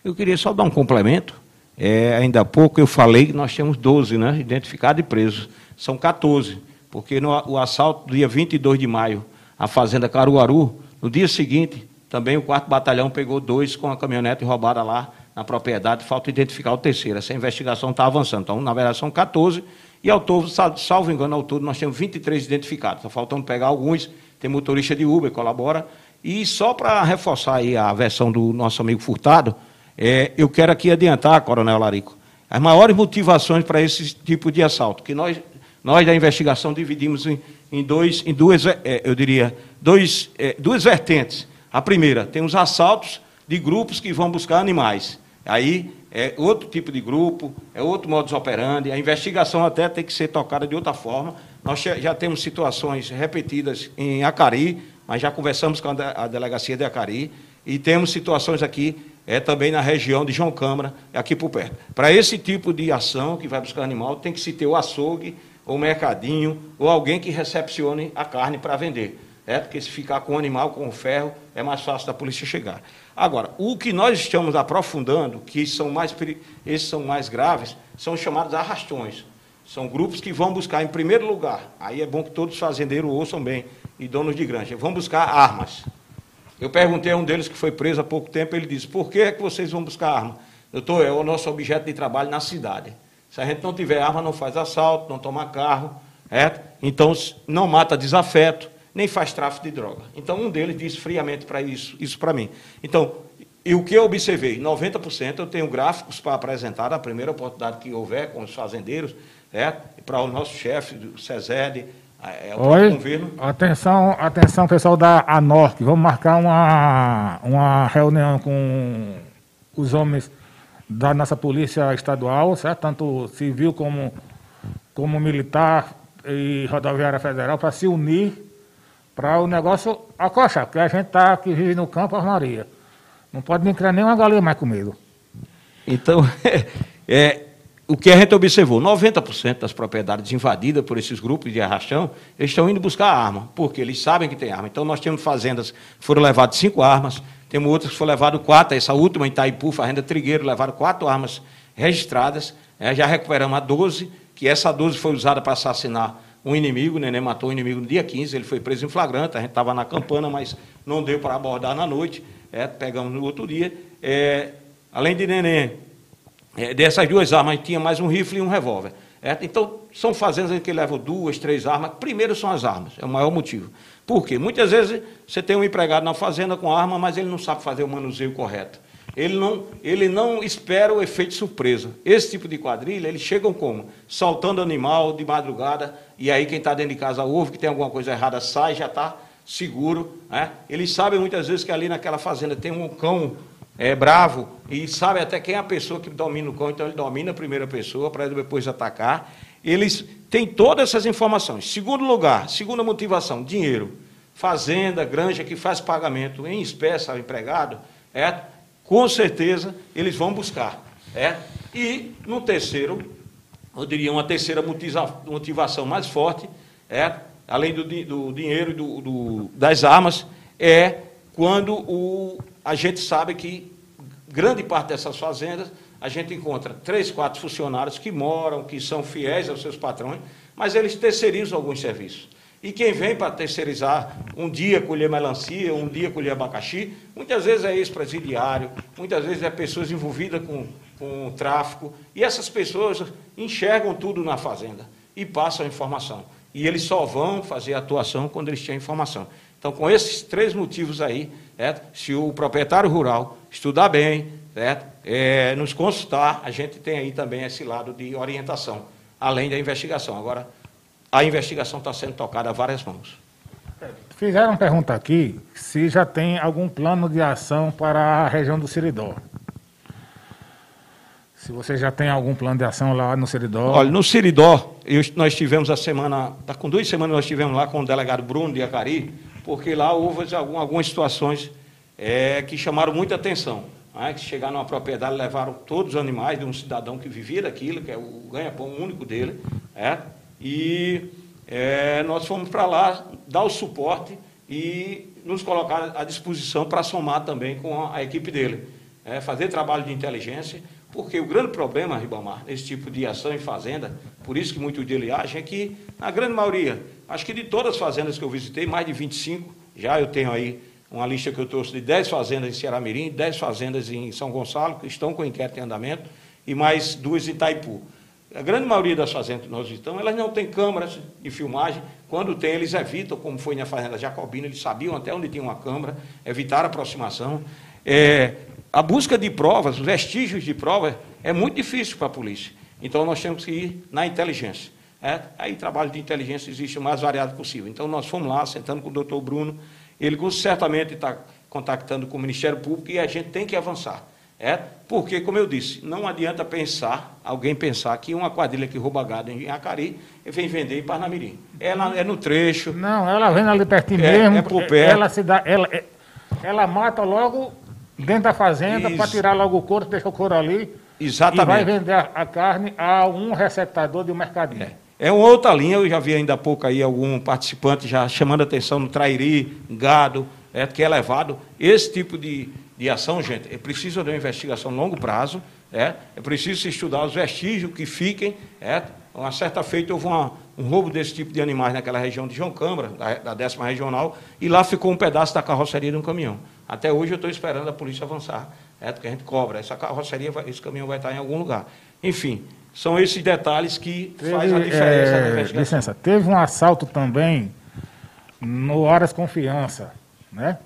Speaker 2: Eu queria só dar um complemento. É, ainda há pouco eu falei que nós temos 12 né, identificados e presos. São 14, porque no o assalto do dia 22 de maio, à Fazenda Caruaru, no dia seguinte, também o 4 Batalhão pegou dois com a caminhonete roubada lá na propriedade, falta identificar o terceiro. Essa investigação está avançando. Então, na verdade, são 14, e ao todo, salvo engano, ao todo, nós temos 23 identificados. Está faltando pegar alguns, tem motorista de Uber, colabora. E só para reforçar aí a versão do nosso amigo Furtado, é, eu quero aqui adiantar, Coronel Larico, as maiores motivações para esse tipo de assalto, que nós, nós da investigação dividimos em, em, dois, em duas, é, eu diria, dois, é, duas vertentes. A primeira, tem os assaltos de grupos que vão buscar animais. Aí é outro tipo de grupo, é outro modus operandi, a investigação até tem que ser tocada de outra forma. Nós já temos situações repetidas em Acari, mas já conversamos com a delegacia de Acari, e temos situações aqui é também na região de João Câmara, aqui por perto. Para esse tipo de ação que vai buscar animal, tem que se ter o açougue, ou mercadinho, ou alguém que recepcione a carne para vender. É, porque se ficar com o animal, com o ferro, é mais fácil da polícia chegar. Agora, o que nós estamos aprofundando, que são mais, esses são mais graves, são os chamados arrastões. São grupos que vão buscar, em primeiro lugar, aí é bom que todos os fazendeiros ouçam bem, e donos de granja, vão buscar armas. Eu perguntei a um deles que foi preso há pouco tempo, ele disse, por que é que vocês vão buscar arma? Doutor, é o nosso objeto de trabalho na cidade. Se a gente não tiver arma, não faz assalto, não toma carro, é? então não mata desafeto, nem faz tráfico de droga. Então um deles disse friamente para isso, isso para mim. Então, e o que eu observei, 90% eu tenho gráficos para apresentar na primeira oportunidade que houver com os fazendeiros, é? para o nosso chefe, o SESED,
Speaker 3: é, é Oi, governo. Atenção, atenção, pessoal da ANORC. Vamos marcar uma, uma reunião com os homens da nossa polícia estadual, certo? tanto civil como, como militar e rodoviária federal, para se unir para o negócio acochar, porque a gente está que vive no campo, as Maria. Não pode nem criar nenhuma galinha mais com medo.
Speaker 2: Então, é, o que a gente observou, 90% das propriedades invadidas por esses grupos de arrastão, eles estão indo buscar arma, porque eles sabem que tem arma. Então, nós temos fazendas que foram levadas cinco armas, temos outras que foram levadas quatro, essa última em Itaipu, Fazenda Trigueiro, levaram quatro armas registradas, é, já recuperamos a 12, que essa 12 foi usada para assassinar um inimigo, o Neném matou um inimigo no dia 15, ele foi preso em flagrante, a gente estava na campana, mas não deu para abordar na noite, é, pegamos no outro dia. É, além de Neném, é, dessas duas armas, tinha mais um rifle e um revólver. É, então, são fazendas que levam duas, três armas. Primeiro são as armas, é o maior motivo. Por quê? Muitas vezes você tem um empregado na fazenda com arma, mas ele não sabe fazer o manuseio correto. Ele não, ele não espera o efeito surpresa. Esse tipo de quadrilha, eles chegam como? Saltando animal de madrugada, e aí quem está dentro de casa ouve que tem alguma coisa errada, sai, já está seguro. Né? Eles sabem muitas vezes que ali naquela fazenda tem um cão é bravo e sabe até quem é a pessoa que domina o cão, então ele domina a primeira pessoa para depois atacar. Eles têm todas essas informações. Segundo lugar, segunda motivação, dinheiro. Fazenda, granja que faz pagamento em espécie ao empregado, é, com certeza eles vão buscar. É? E no terceiro, eu diria uma terceira motivação mais forte, é, além do, do dinheiro e do, do, das armas, é quando o, a gente sabe que grande parte dessas fazendas a gente encontra três, quatro funcionários que moram, que são fiéis aos seus patrões, mas eles terceirizam alguns serviços. E quem vem para terceirizar, um dia colher melancia, um dia colher abacaxi, muitas vezes é ex-presidiário, muitas vezes é pessoas envolvidas com, com tráfico, e essas pessoas enxergam tudo na fazenda e passam a informação. E eles só vão fazer a atuação quando eles têm informação. Então, com esses três motivos aí, certo? se o proprietário rural estudar bem, certo? É, nos consultar, a gente tem aí também esse lado de orientação, além da investigação. Agora, a investigação está sendo tocada a várias mãos.
Speaker 3: Fizeram uma pergunta aqui se já tem algum plano de ação para a região do Siridó. Se você já tem algum plano de ação lá no Siridó.
Speaker 2: Olha, no Siridó, eu, nós tivemos a semana, tá com duas semanas nós estivemos lá com o delegado Bruno de Acari, porque lá houve algum, algumas situações é, que chamaram muita atenção. Né, que chegaram numa propriedade, levaram todos os animais de um cidadão que vivia daquilo, que é o ganha-pão único dele, é, e é, nós fomos para lá dar o suporte e nos colocar à disposição para somar também com a, equipe dele. É, fazer trabalho de inteligência, porque o grande problema, Ribamar, nesse tipo de ação em fazenda, por isso que muito dele age, é que, na grande maioria, acho que de todas as fazendas que eu visitei, mais de 25, já eu tenho aí uma lista que eu trouxe de 10 fazendas em Ceará Mirim, 10 fazendas em São Gonçalo, que estão com inquérito em andamento, e mais duas em Itaipu. A grande maioria das fazendas que nós visitamos, elas não têm câmeras de filmagem. Quando tem, eles evitam, como foi na fazenda Jacobina, eles sabiam até onde tinha uma câmera, evitaram a aproximação. É, a busca de provas, vestígios de provas, é muito difícil para a polícia. Então, nós temos que ir na inteligência. É? Aí, trabalho de inteligência existe o mais variado possível. Então, nós fomos lá, sentando com o doutor Bruno, ele certamente está contactando com o Ministério Público e a gente tem que avançar. É, porque, como eu disse, não adianta pensar, alguém pensar que uma quadrilha que rouba gado em Acari vem vender em Parnamirim. Ela é no trecho.
Speaker 3: Não, ela vem ali pertinho
Speaker 2: é,
Speaker 3: mesmo.
Speaker 2: É por perto.
Speaker 3: Ela, se dá, ela, é, ela mata logo dentro da fazenda para tirar logo o couro, deixa o couro ali.
Speaker 2: Exatamente.
Speaker 3: E vai vender a, a carne a um receptador de um mercadinho.
Speaker 2: É. É uma outra linha, eu já vi ainda há pouco aí algum participante já chamando atenção no trairi, gado, é, que é levado. Esse tipo de, de ação, gente, é preciso de uma investigação a longo prazo, é, é preciso estudar os vestígios que fiquem. É, uma certa feita houve uma, um roubo desse tipo de animais naquela região de João Câmara, da, da décima regional, e lá ficou um pedaço da carroceria de um caminhão. Até hoje eu estou esperando a polícia avançar, é, porque a gente cobra. Essa carroceria, vai, esse caminhão vai estar em algum lugar. Enfim, são esses detalhes que teve, faz a diferença é.
Speaker 3: Licença, teve um assalto também no Horas Confiança, né?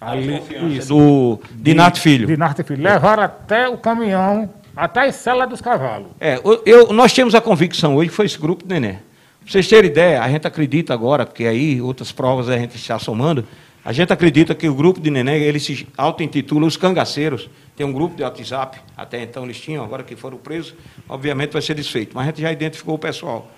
Speaker 2: Ali, isso, do Dinarte Filho.
Speaker 3: Dinarte Filho. Levaram até o caminhão, até a cela dos cavalos.
Speaker 2: É, eu, nós temos a convicção hoje, foi esse grupo do Nenê. Para vocês terem ideia, a gente acredita agora, porque aí outras provas a gente está somando, a gente acredita que o grupo de Neném, ele se auto-intitula Os Cangaceiros. Tem um grupo de WhatsApp, até então eles tinham, agora que foram presos, obviamente vai ser desfeito. Mas a gente já identificou o pessoal.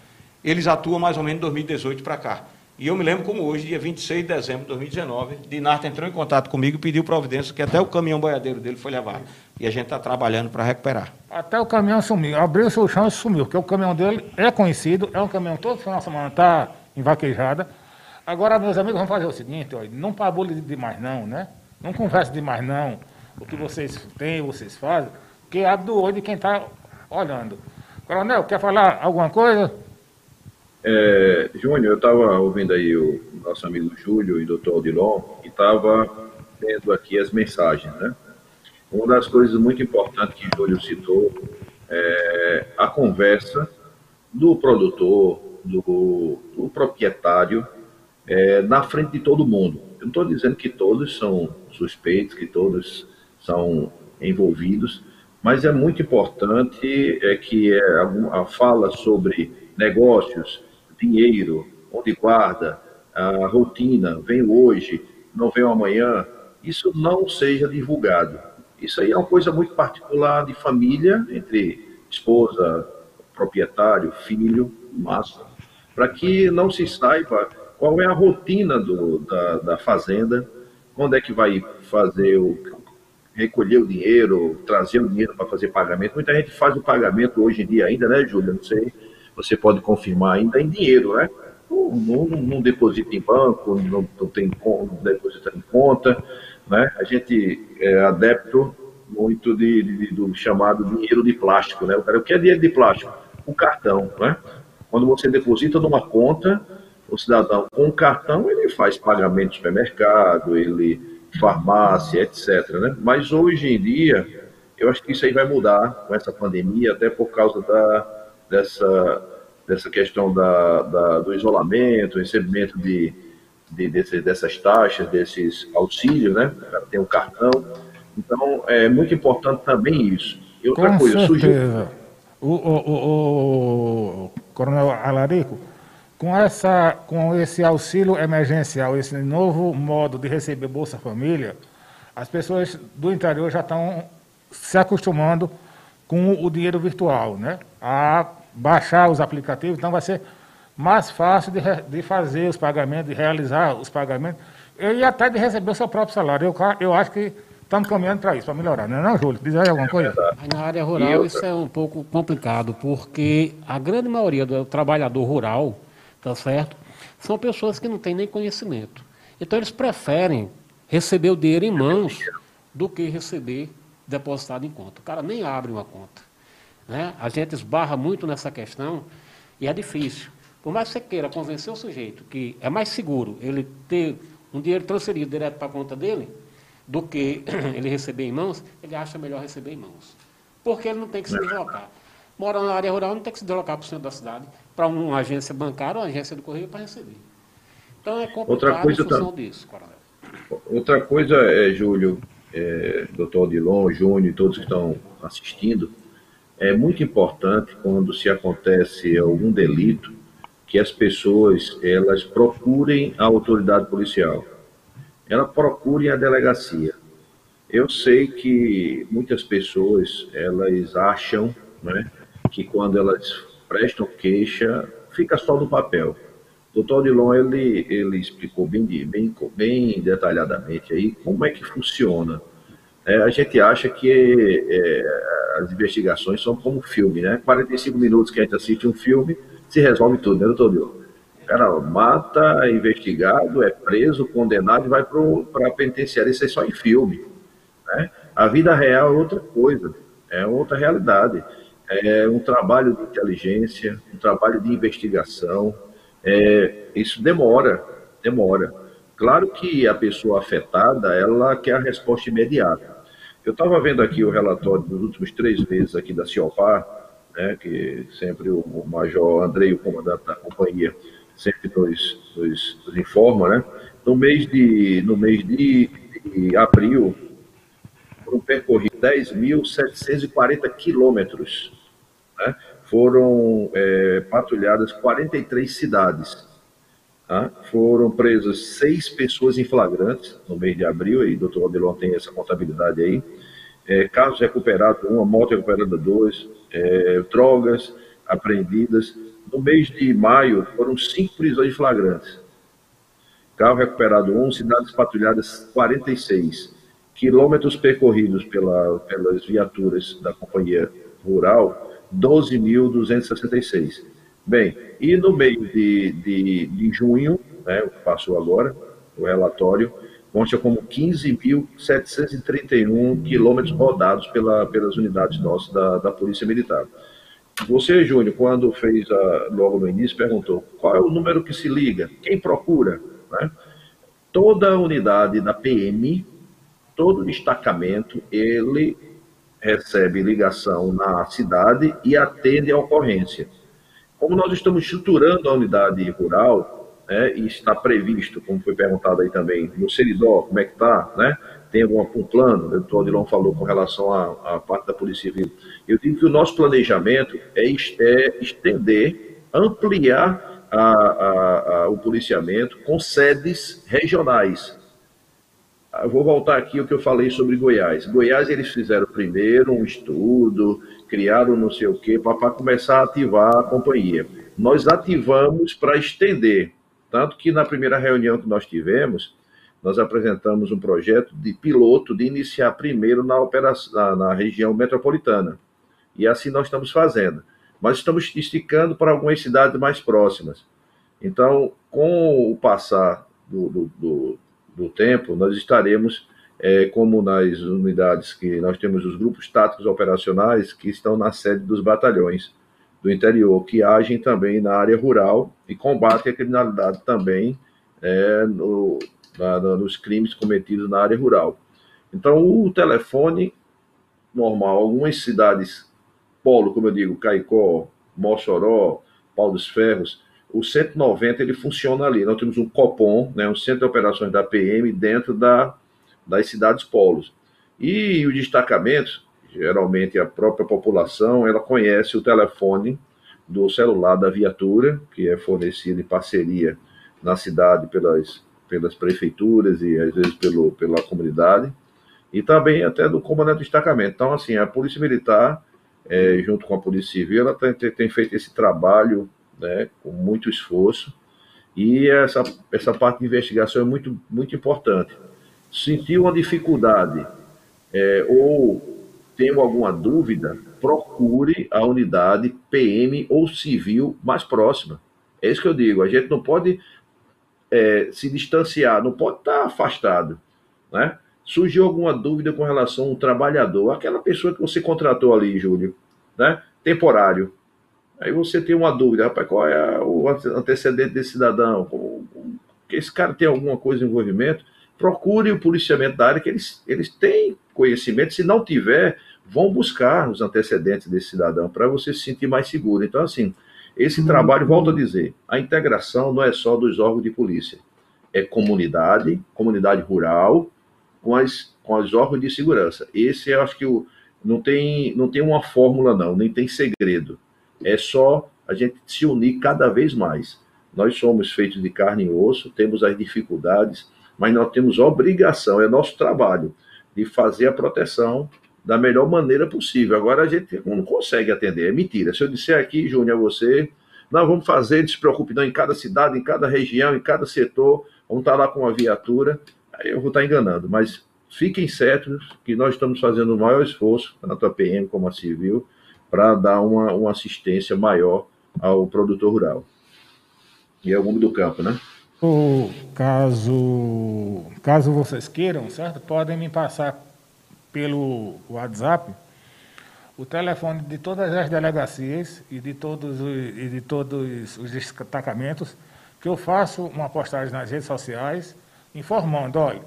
Speaker 2: Eles atuam mais ou menos de 2018 para cá. E eu me lembro como hoje, dia 26 de dezembro de 2019, Dinarta entrou em contato comigo e pediu providência, que até o caminhão boiadeiro dele foi levado. E a gente está trabalhando para recuperar.
Speaker 3: Até o caminhão sumiu, abriu o chão e sumiu, porque o caminhão dele é conhecido, é um caminhão todo final de semana, está em vaquejada. Agora, meus amigos, vamos fazer o seguinte, ó, não pabule demais não, né? Não converse demais não. O que vocês têm, vocês fazem, que abre do olho de quem está olhando. Coronel, quer falar alguma coisa?
Speaker 4: É, Júnior, eu estava ouvindo aí o nosso amigo Júlio e o doutor Odilon e estava vendo aqui as mensagens, né? Uma das coisas muito importantes que Júlio citou é a conversa do produtor, do, do proprietário, é, na frente de todo mundo. Eu não estou dizendo que todos são suspeitos, que todos são envolvidos, mas é muito importante é que é, a fala sobre negócios, dinheiro, onde guarda, a rotina, vem hoje, não vem amanhã, isso não seja divulgado. Isso aí é uma coisa muito particular de família, entre esposa, proprietário, filho, massa, para que não se saiba qual é a rotina do, da, da fazenda, quando é que vai fazer o recolher o dinheiro, trazer o dinheiro para fazer pagamento. Muita gente faz o pagamento hoje em dia ainda, né, Júlia? Não sei você pode confirmar ainda em dinheiro, né? Não, deposita em banco, não, não tem não deposita em conta, né? A gente é adepto muito de, de, do chamado dinheiro de plástico, né? O cara, o que é dinheiro de plástico? O cartão, né? Quando você deposita numa conta, o cidadão com o cartão ele faz pagamento de supermercado, ele farmácia, etc. Né? Mas hoje em dia, eu acho que isso aí vai mudar com essa pandemia, até por causa da, dessa, dessa questão da, da, do isolamento, recebimento de, de, desse, dessas taxas, desses auxílios, né? Tem um cartão. Então, é muito importante também isso.
Speaker 3: E outra Com coisa, certeza. O, o, o, o, Coronel Alarico, com, essa, com esse auxílio emergencial, esse novo modo de receber Bolsa Família, as pessoas do interior já estão se acostumando com o dinheiro virtual, né? A baixar os aplicativos, então vai ser mais fácil de, de fazer os pagamentos, de realizar os pagamentos, e até de receber o seu próprio salário. Eu, eu acho que estamos caminhando para isso, para melhorar, não é não, Júlio? Diz aí alguma coisa.
Speaker 5: Mas na área rural isso é um pouco complicado, porque a grande maioria do trabalhador rural, tá certo? São pessoas que não têm nem conhecimento. Então eles preferem receber o dinheiro em mãos do que receber depositado em conta. O cara nem abre uma conta. Né? A gente esbarra muito nessa questão e é difícil. Por mais que você queira convencer o sujeito que é mais seguro ele ter um dinheiro transferido direto para a conta dele do que ele receber em mãos, ele acha melhor receber em mãos. Porque ele não tem que se deslocar. Mora na área rural, não tem que se deslocar para o centro da cidade, para uma agência bancária ou uma agência do correio para receber. Então é complicado Outra coisa em função disso, coronel.
Speaker 4: Outra coisa, é, Júlio, é, doutor Odilon, Júnior e todos que estão assistindo, é muito importante quando se acontece algum delito que as pessoas elas procurem a autoridade policial, elas procurem a delegacia. Eu sei que muitas pessoas elas acham, né, que quando elas prestam queixa fica só no papel. Doutor Odilon, ele, ele explicou bem, bem, bem detalhadamente aí como é que funciona. É, a gente acha que é, as investigações são como filme, né? 45 minutos que a gente assiste um filme, se resolve tudo, né, doutor Odilon? O cara mata, é investigado, é preso, condenado e vai para a penitenciária. Isso é só em filme. Né? A vida real é outra coisa, é outra realidade. É um trabalho de inteligência, um trabalho de investigação, é, isso demora, demora. Claro que a pessoa afetada, ela quer a resposta imediata. Eu estava vendo aqui o relatório dos últimos três meses aqui da Ciopar, né, que sempre o, Major Andrei, o comandante da companhia, sempre nos, nos, nos informa, né? No mês de, no mês de, de abril, foram percorridos 10.740 quilômetros, né? Foram é, patrulhadas 43 cidades. Tá? Foram presas seis pessoas em flagrantes no mês de abril, e o doutor Adelon tem essa contabilidade aí. É, casos recuperados, uma moto recuperada, dois, é, drogas apreendidas. No mês de maio, foram cinco prisões flagrantes. Carro recuperado, um, cidades patrulhadas, 46. Quilômetros percorridos pela, pelas viaturas da companhia rural, 12.266. Bem, e no meio de, de, de junho, né, passou agora, o relatório, consta como 15.731 quilômetros rodados pela, pelas unidades nossas da, da Polícia Militar. Você, Júnior, quando fez a, logo no início, perguntou qual é o número que se liga, quem procura, né? Toda unidade da PM, todo destacamento, ele recebe ligação na cidade e atende a ocorrência. Como nós estamos estruturando a unidade rural, né, e está previsto, como foi perguntado aí também, no Seridó, como é que está, né? Tem algum um plano, o doutor Adilon falou com relação à, à, parte da Polícia Civil. Eu digo que o nosso planejamento é, é estender, ampliar a, a, o policiamento com sedes regionais, eu vou voltar aqui o que eu falei sobre Goiás. Goiás, eles fizeram primeiro um estudo, criaram não sei o quê, para começar a ativar a companhia. Nós ativamos para estender. Tanto que na primeira reunião que nós tivemos, nós apresentamos um projeto de piloto de iniciar primeiro na, operação, na, na região metropolitana. E assim nós estamos fazendo. Mas estamos esticando para algumas cidades mais próximas. Então, com o passar do, do, do do tempo, nós estaremos, é, como nas unidades que nós temos os grupos táticos operacionais que estão na sede dos batalhões do interior, que agem também na área rural e combatem a criminalidade também é, no, na, nos crimes cometidos na área rural. Então, o telefone normal, algumas cidades, polo, como eu digo, Caicó, Mossoró, Pau dos Ferros, o 190 ele funciona ali. Nós temos um COPOM, né, um centro de operações da PM, dentro da, das cidades polos. E os destacamentos, geralmente a própria população, ela conhece o telefone do celular da viatura, que é fornecido em parceria na cidade pelas, pelas prefeituras e às vezes pelo, pela comunidade, e também até do comandante do destacamento. Então, assim, a Polícia Militar, é, junto com a Polícia Civil, ela tem, tem feito esse trabalho né, com muito esforço, e essa, essa parte de investigação é muito, muito importante. Sentiu uma dificuldade é, ou tem alguma dúvida, procure a unidade PM ou civil mais próxima. É isso que eu digo. A gente não pode é, se distanciar, não pode estar afastado. Né? Surgiu alguma dúvida com relação ao trabalhador, aquela pessoa que você contratou ali, Júlio, né? temporário. Aí você tem uma dúvida, rapaz, qual é o antecedente desse cidadão? que esse cara tem alguma coisa de envolvimento? Procure o policiamento da área, que eles, eles têm conhecimento. Se não tiver, vão buscar os antecedentes desse cidadão para você se sentir mais seguro. Então, assim, esse trabalho, volto a dizer, a integração não é só dos órgãos de polícia, é comunidade, comunidade rural, com as, com os órgãos de segurança. Esse eu acho que o, não, tem, não tem uma fórmula, não, nem tem segredo. É só a gente se unir cada vez mais. Nós somos feitos de carne e osso, temos as dificuldades, mas nós temos obrigação, é nosso trabalho, de fazer a proteção da melhor maneira possível. Agora a gente não consegue atender, é mentira. Se eu disser aqui, Júnior, a você, nós vamos fazer, não se preocupe não, em cada cidade, em cada região, em cada setor, vamos estar lá com uma viatura, aí eu vou estar enganando, mas fiquem certos que nós estamos fazendo o maior esforço, tanto a PM como a Civil, para dar uma, uma assistência maior ao produtor rural. E é o mundo do campo, né?
Speaker 3: Caso, caso vocês queiram, certo? Podem me passar pelo WhatsApp o telefone de todas as delegacias e de todos os, e de todos os destacamentos que eu faço uma postagem nas redes sociais informando, olha,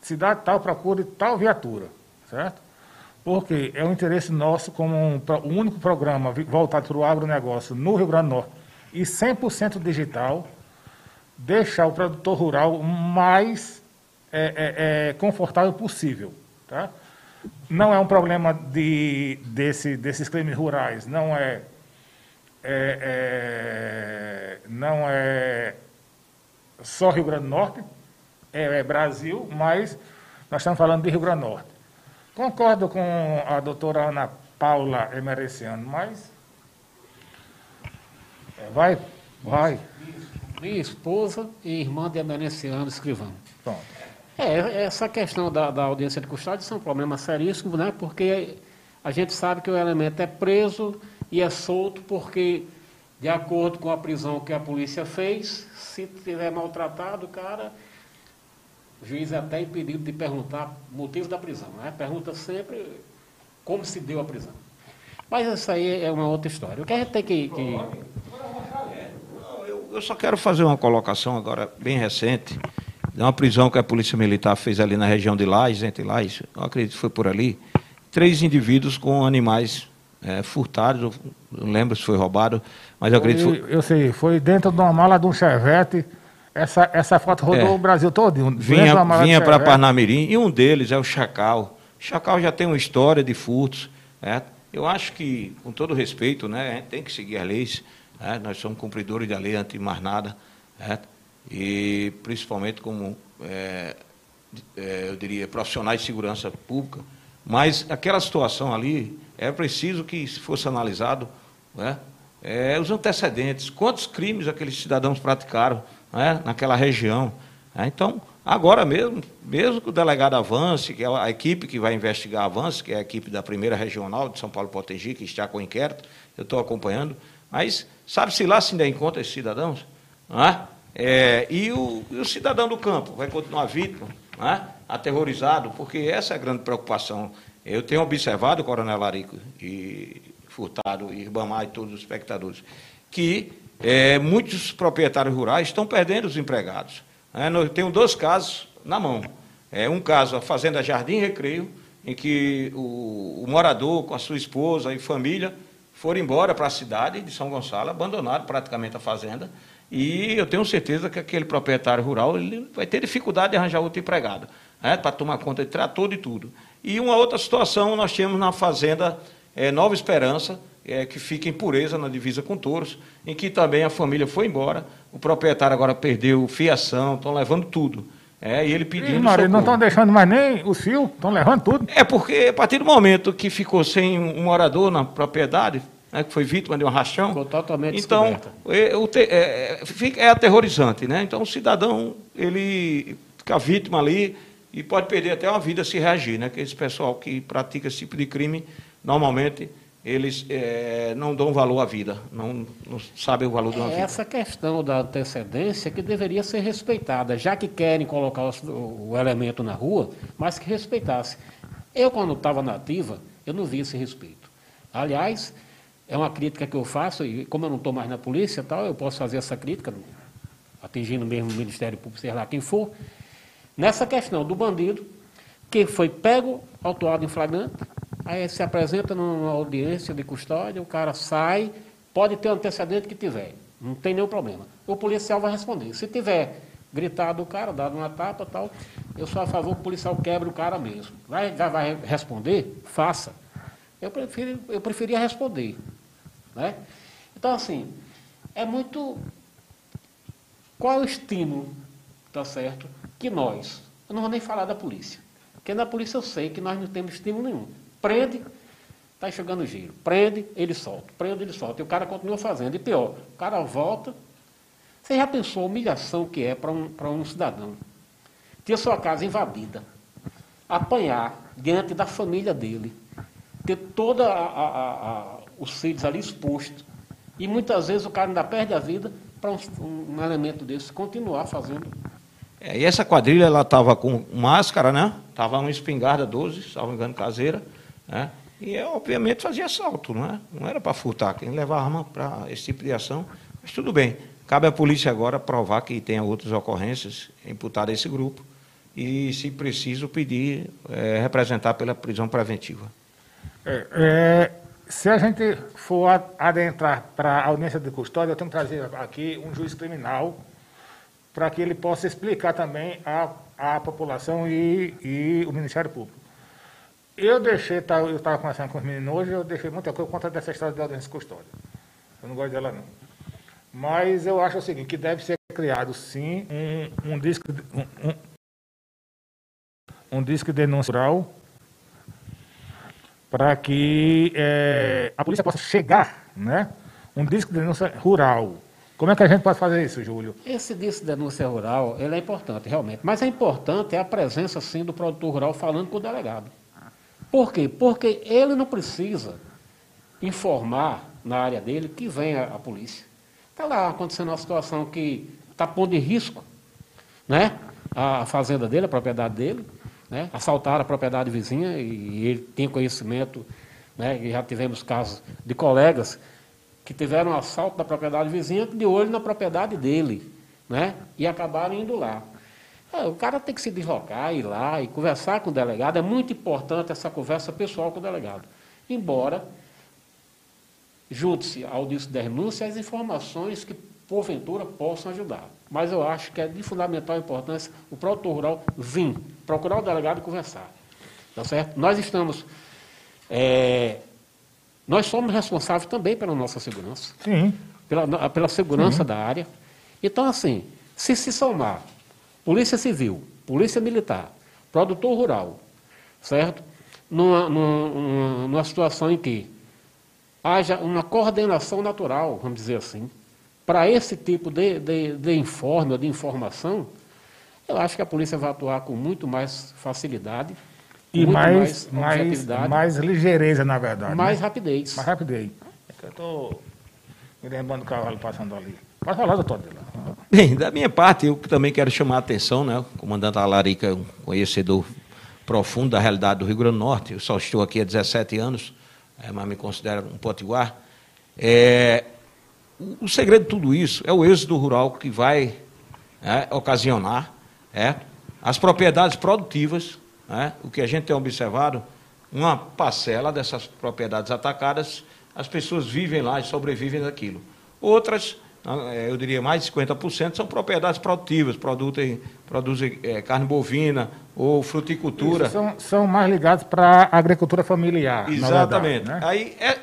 Speaker 3: cidade tal procure tal viatura, certo? Porque é um interesse nosso, como um, o único programa voltado para o agronegócio no Rio Grande do Norte e 100% digital, deixar o produtor rural mais é, é, é, confortável possível. Tá? Não é um problema de, desse, desses crimes rurais, não é, é, é, não é só Rio Grande do Norte, é, é Brasil, mas nós estamos falando de Rio Grande do Norte. Concordo com a doutora Ana Paula Emereciano, mas. É, vai, vai.
Speaker 5: Minha esposa e irmã de Emereciano escrivão. Pronto. É, essa questão da, da audiência de custódia são um problema seríssimo, né? Porque a gente sabe que o elemento é preso e é solto porque, de acordo com a prisão que a polícia fez, se tiver maltratado, o cara o juiz é até impedido de perguntar o motivo da prisão. Né? Pergunta sempre como se deu a prisão. Mas isso aí é uma outra história. O que a gente tem que. que...
Speaker 2: Eu só quero fazer uma colocação agora, bem recente, de uma prisão que a Polícia Militar fez ali na região de Lages, entre Lages, eu acredito que foi por ali, três indivíduos com animais é, furtados, não lembro se foi roubado, mas eu acredito
Speaker 3: que foi... Eu sei, foi dentro de uma mala de um chevette essa, essa foto rodou é. o Brasil todo.
Speaker 2: Vinha, vinha para Parnamirim e um deles é o Chacal. O Chacal já tem uma história de furtos. É. Eu acho que, com todo respeito, né, a gente tem que seguir as leis. É. Nós somos cumpridores da lei antes de mais nada. É. E principalmente como, é, é, eu diria, profissionais de segurança pública. Mas aquela situação ali, é preciso que se fosse analisado né, é, os antecedentes. Quantos crimes aqueles cidadãos praticaram? Né, naquela região. Né? Então, agora mesmo, mesmo que o delegado avance, que é a equipe que vai investigar avance, que é a equipe da primeira regional de São Paulo Potengi, que está com inquérito, eu estou acompanhando, mas sabe-se lá se ainda encontra esses cidadãos? É? É, e, o, e, o, cidadão do campo vai continuar vítima, é? aterrorizado, porque essa é a grande preocupação. Eu tenho observado, Coronel Larico e Furtado, e Ribamar e todos os espectadores, que é, muitos proprietários rurais estão perdendo os empregados. É, eu tenho dois casos na mão. É, um caso, a Fazenda Jardim Recreio, em que o, o morador, com a sua esposa e família, foram embora para a cidade de São Gonçalo, abandonaram praticamente a fazenda, e eu tenho certeza que aquele proprietário rural ele vai ter dificuldade de arranjar outro empregado, né, para tomar conta de trator e tudo. E uma outra situação nós tínhamos na fazenda é, Nova Esperança, é, que fica em pureza na divisa com touros, em que também a família foi embora, o proprietário agora perdeu fiação, estão levando tudo. É, e ele pedindo.
Speaker 3: Não estão deixando mais nem o fio, estão levando tudo.
Speaker 2: É porque a partir do momento que ficou sem um morador na propriedade, né, que foi vítima de um rachão.
Speaker 5: Ficou totalmente
Speaker 2: Então, é, é, é aterrorizante, né? Então, o cidadão, ele fica vítima ali e pode perder até uma vida se reagir, né? Que esse pessoal que pratica esse tipo de crime, normalmente, eles é, não dão valor à vida, não, não sabem o valor de uma
Speaker 5: É
Speaker 2: vida.
Speaker 5: essa questão da antecedência que deveria ser respeitada, já que querem colocar o, o elemento na rua, mas que respeitasse. Eu, quando estava na ativa, eu não vi esse respeito. Aliás, é uma crítica que eu faço, e como eu não estou mais na polícia tal, eu posso fazer essa crítica, atingindo mesmo o Ministério Público, sei lá quem for, nessa questão do bandido, que foi pego, autuado em flagrante, aí se apresenta numa audiência de custódia, o cara sai, pode ter antecedente que tiver, não tem nenhum problema. O policial vai responder. Se tiver gritado o cara, dado uma tapa tal, eu sou a favor que o policial quebre o cara mesmo. Vai, vai, vai responder? Faça. Eu, prefiro, eu preferia responder. Né? Então, assim, é muito. Qual é o estímulo, tá certo, que nós, eu não vou nem falar da polícia, porque na polícia eu sei que nós não temos estímulo nenhum. Prende, está enxugando giro. Prende, ele solta. Prende, ele solta. E o cara continua fazendo. E pior, o cara volta. Você já pensou a humilhação que é para um, um cidadão? Ter sua casa invadida, apanhar diante da família dele, ter todos os filhos ali expostos. E muitas vezes o cara ainda perde a vida para um, um elemento desse continuar fazendo.
Speaker 2: É, e essa quadrilha, ela estava com máscara, né? Estava uma espingarda 12, se não me engano, caseira, né? E, obviamente, fazia assalto, não é? Não era para furtar, quem leva arma para esse tipo de ação. Mas tudo bem, cabe à polícia agora provar que tenha outras ocorrências imputadas a esse grupo e, se preciso, pedir, é, representar pela prisão preventiva.
Speaker 3: É, é, se a gente for adentrar para a audiência de custódia, eu tenho que trazer aqui um juiz criminal para que ele possa explicar também à população e, e o Ministério Público. Eu deixei, tá, eu estava conversando com os meninos hoje, eu deixei muita coisa contra dessa história da audiência custódia. Eu não gosto dela, não. Mas eu acho o seguinte, que deve ser criado, sim, um, um disco... Um, um, um disco de denúncia rural para que eh, a polícia possa chegar, né? Um disco de denúncia rural. Como é que a gente pode fazer isso, Júlio?
Speaker 5: Esse disco de denúncia rural, ele é importante, realmente. Mas é importante é a presença, sim, do produtor rural falando com o delegado. Por quê? Porque ele não precisa informar na área dele que vem a, a polícia. Está lá acontecendo uma situação que está pondo em risco né? a fazenda dele, a propriedade dele, né? assaltaram a propriedade vizinha e ele tem conhecimento, né? e já tivemos casos de colegas que tiveram um assalto da propriedade vizinha de olho na propriedade dele, né? e acabaram indo lá. É, o cara tem que se deslocar, ir lá e conversar com o delegado. É muito importante essa conversa pessoal com o delegado. Embora junte-se ao disco de denúncia as informações que, porventura, possam ajudar. Mas eu acho que é de fundamental importância o produtor rural vir, procurar o delegado e conversar. Tá certo? Nós estamos. é, nós somos responsáveis também pela nossa segurança
Speaker 3: Sim.
Speaker 5: pela, pela segurança da área. Então, assim, se se somar Polícia Civil, Polícia Militar, produtor rural, certo? Numa, numa, numa situação em que haja uma coordenação natural, vamos dizer assim, para esse tipo de, de, de informe ou de informação, eu acho que a polícia vai atuar com muito mais facilidade,
Speaker 3: E
Speaker 5: muito
Speaker 3: mais, mais,
Speaker 5: objetividade,
Speaker 3: mais ligeireza, na verdade.
Speaker 5: mais
Speaker 3: né?
Speaker 5: rapidez.
Speaker 3: mais rapidez. É que eu estou me lembrando do cavalo passando ali. Pode falar, doutor Adela.
Speaker 2: Bem, da minha parte, eu também quero chamar a atenção, né? O comandante Alarica é um conhecedor profundo da realidade do Rio Grande do Norte. Eu só estou aqui há 17 anos, eh, mas me considero um potiguar. É, o, segredo de tudo isso é o êxodo rural que vai né, ocasionar é, as propriedades produtivas, né, o que a gente tem observado, uma parcela dessas propriedades atacadas, as pessoas vivem lá e sobrevivem daquilo. Outras, eu diria mais de 50%, são propriedades produtivas, produzem, produzem eh, carne bovina ou fruticultura.
Speaker 3: Isso são, são mais ligados para a agricultura familiar.
Speaker 2: Exatamente.
Speaker 3: verdade, né?
Speaker 2: Aí, é,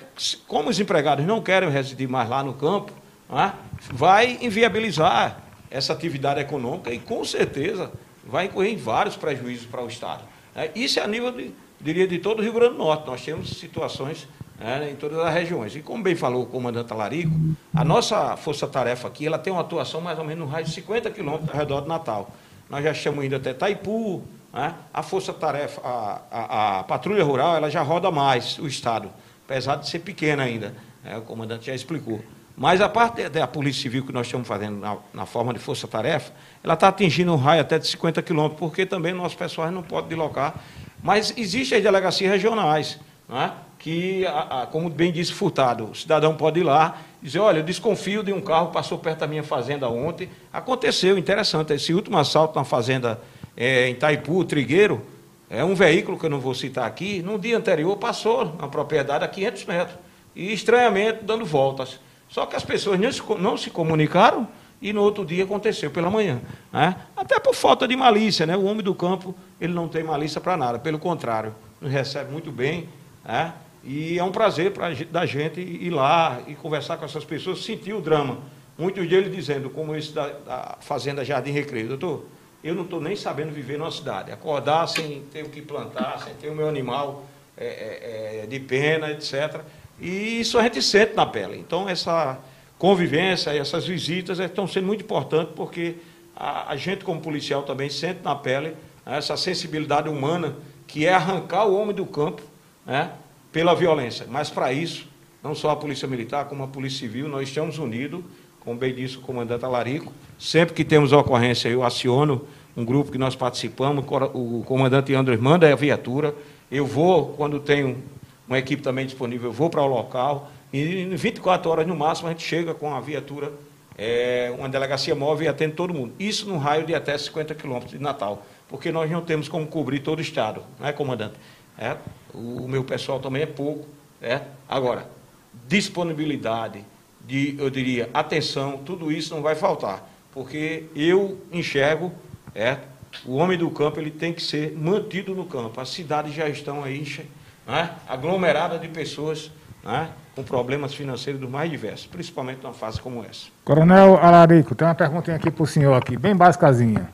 Speaker 2: como os empregados não querem residir mais lá no campo, é? vai inviabilizar essa atividade econômica e, com certeza, vai incorrer em vários prejuízos para o Estado. É, isso é a nível, de, diria, de todo o Rio Grande do Norte. Nós temos situações é, em todas as regiões. E como bem falou o comandante Alarico, a nossa força-tarefa aqui ela tem uma atuação mais ou menos no raio de 50 quilômetros ao redor de Natal. Nós já estamos indo até Taipu, né? a força-tarefa, a, a, a, patrulha rural, ela já roda mais o Estado, apesar de ser pequena ainda, né? o comandante já explicou. Mas a parte da Polícia Civil que nós estamos fazendo na, na forma de força-tarefa, ela está atingindo um raio até de 50 quilômetros, porque também o nosso pessoal não pode deslocar. Mas existem as delegacias regionais, é? Que, como bem disse Furtado, o cidadão pode ir lá e dizer, olha, eu desconfio de um carro que passou perto da minha fazenda ontem. Aconteceu, interessante, esse último assalto na fazenda é, em Taipu, Trigueiro, é um veículo que eu não vou citar aqui, no dia anterior passou na propriedade a 500 metros, e estranhamente dando voltas. Só que as pessoas não se, não se comunicaram e no outro dia aconteceu pela manhã. Né? Até por falta de malícia, né? o homem do campo ele não tem malícia para nada, pelo contrário, recebe muito bem. Né? E é um prazer para da gente ir lá e conversar com essas pessoas, sentir o drama. Muitos deles dizendo, como esse da, da Fazenda Jardim Recreio, doutor, eu não estou nem sabendo viver numa cidade. Acordar sem ter o que plantar, sem ter o meu animal é, é, é de pena, etc. E isso a gente sente na pele. Então, essa convivência essas visitas estão sendo muito importantes, porque a, a gente, como policial, também sente na pele né, essa sensibilidade humana, que é arrancar o homem do campo né, pela violência. Mas, para isso, não só a Polícia Militar, como a Polícia Civil, nós estamos unidos, como bem disse o comandante Alarico. Sempre que temos ocorrência, eu aciono um grupo que nós participamos, o comandante André manda a viatura. Eu vou, quando tenho uma equipe também disponível, eu vou para o local e em 24 horas no máximo a gente chega com a viatura, é, uma delegacia móvel e atende todo mundo. Isso num raio de até 50 quilômetros de Natal, porque nós não temos como cobrir todo o estado, não é, comandante? É, o meu pessoal também é pouco. É? Agora, disponibilidade, de, eu diria, atenção, tudo isso não vai faltar, porque eu enxergo, é, o homem do campo ele tem que ser mantido no campo. As cidades já estão aí né, aglomerada de pessoas né, com problemas financeiros dos mais diversos, principalmente numa fase como essa.
Speaker 3: Coronel Alarico, tem uma perguntinha aqui para o senhor aqui, bem basicazinha.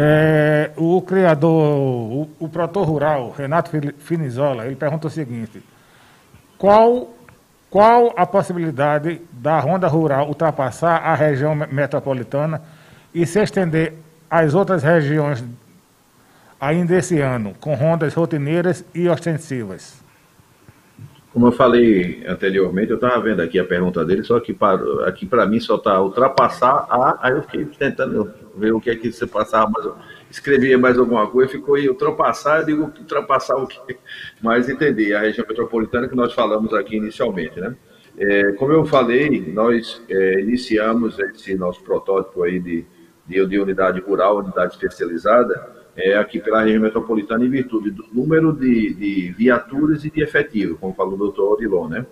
Speaker 3: É, o criador, o, o produtor rural, Renato Finizola, ele pergunta o seguinte, qual, qual a possibilidade da ronda rural ultrapassar a região metropolitana e se estender às outras regiões ainda esse ano, com rondas rotineiras e ostensivas?
Speaker 4: Como eu falei anteriormente, eu estava vendo aqui a pergunta dele, só que aqui para mim só está ultrapassar a. Aí eu fiquei tentando ver o que é que você passava, mas escrevia mais alguma coisa, ficou aí ultrapassar, eu digo ultrapassar o quê? Mas entendi, a região metropolitana que nós falamos aqui inicialmente, né? É, como eu falei, nós é, iniciamos esse nosso protótipo aí de, de, de unidade rural, unidade especializada, é, aqui pela região metropolitana em virtude do número de, de viaturas e de efetivo, como falou o doutor Odilon, né?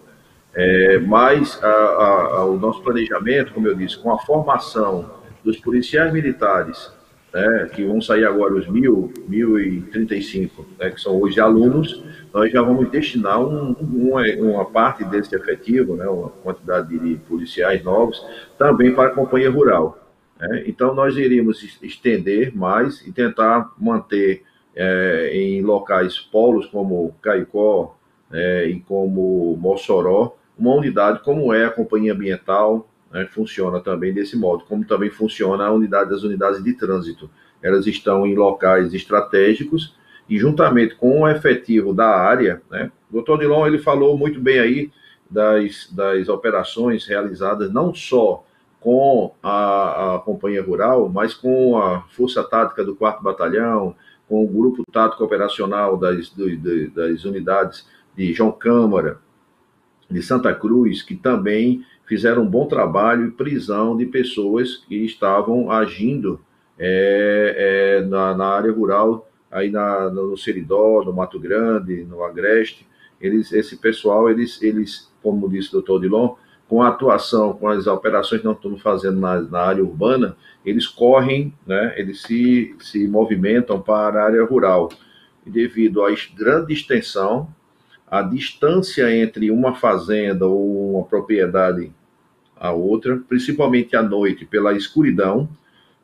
Speaker 4: É, mas a, a, o nosso planejamento, como eu disse, com a formação dos policiais militares, né, que vão sair agora os mil, mil e trinta e cinco, né, que são hoje alunos, nós já vamos destinar um, uma, uma, parte desse efetivo, né, uma quantidade de policiais novos, também para a companhia rural. Né? Então, nós iríamos estender mais e tentar manter é, em locais polos como Caicó é, e como Mossoró uma unidade como é a Companhia Ambiental, né, funciona também desse modo, como também funciona a unidade das unidades de trânsito. Elas estão em locais estratégicos e juntamente com o efetivo da área, né, o doutor Dilon ele falou muito bem aí das, das operações realizadas não só com a, a Companhia Rural, mas com a Força Tática do 4 Batalhão, com o Grupo Tático Operacional das, do, das unidades de João Câmara, de Santa Cruz, que também fizeram um bom trabalho em prisão de pessoas que estavam agindo é, é, na, na, área rural, aí na, no Seridó, no Mato Grande, no Agreste. Eles, esse pessoal, eles, eles como disse o doutor Dilon, com a atuação, com as operações que nós estamos fazendo na, na área urbana, eles correm, né, eles se, se movimentam para a área rural. E devido à grande extensão, a distância entre uma fazenda ou uma propriedade a outra, principalmente à noite, pela escuridão.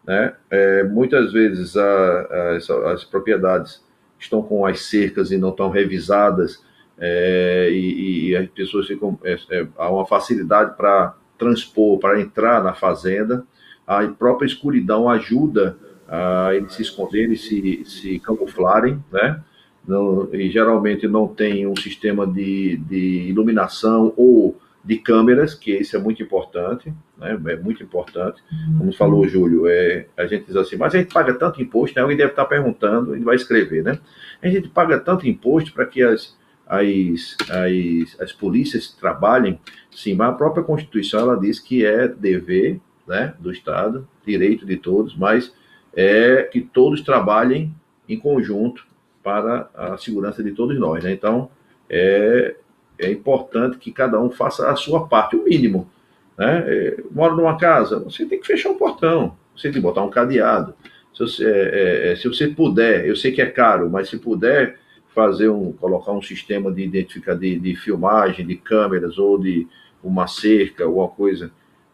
Speaker 4: Né? É, muitas vezes a, a, as, as, propriedades estão com as cercas e não estão revisadas, é, e, e, as pessoas ficam. É, é há uma facilidade para transpor, para entrar na fazenda. A própria escuridão ajuda a eles se esconderem, se, se camuflarem, né? Não, e geralmente não tem um sistema de, de iluminação ou de câmeras, que isso é muito importante, né? é muito importante. Como uhum. falou o Júlio, é, a gente diz assim, mas a gente paga tanto imposto, né? alguém deve estar perguntando, ele vai escrever, né? A gente paga tanto imposto para que as, as, as, as polícias trabalhem, sim, mas a própria Constituição ela diz que é dever né, do Estado, direito de todos, mas é que todos trabalhem em conjunto para a segurança de todos nós. Né? Então, é, é importante que cada um faça a sua parte, o mínimo. Né? É, mora numa casa, você tem que fechar o portão, você tem que botar um cadeado. Se você, é, é, é, se você puder, eu sei que é caro, mas se puder fazer um, colocar um sistema de identificar de, de filmagem, de câmeras ou de uma cerca, alguma coisa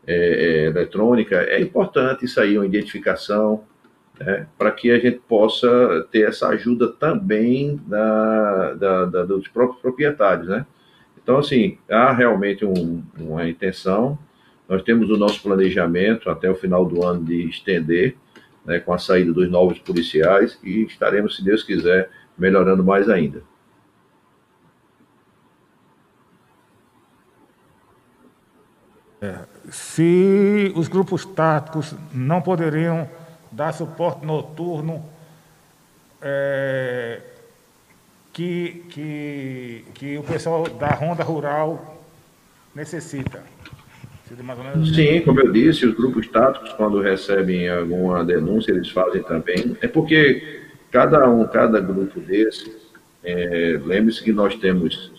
Speaker 4: é, é, eletrônica, é importante isso aí, uma identificação, né, para que a gente possa ter essa ajuda também da, da, da, dos próprios proprietários, né? Então, assim, há realmente um, uma intenção. Nós temos o nosso planejamento até o final do ano de estender, né, com a saída dos novos policiais, e estaremos, se Deus quiser, melhorando mais ainda.
Speaker 3: É, se os grupos táticos não poderiam dar suporte noturno, é, que, que, que o pessoal da Ronda Rural necessita.
Speaker 4: Assim. Sim, como eu disse, os grupos táticos, quando recebem alguma denúncia, eles fazem também. É porque cada um, cada grupo desse, é, lembre-se que nós temos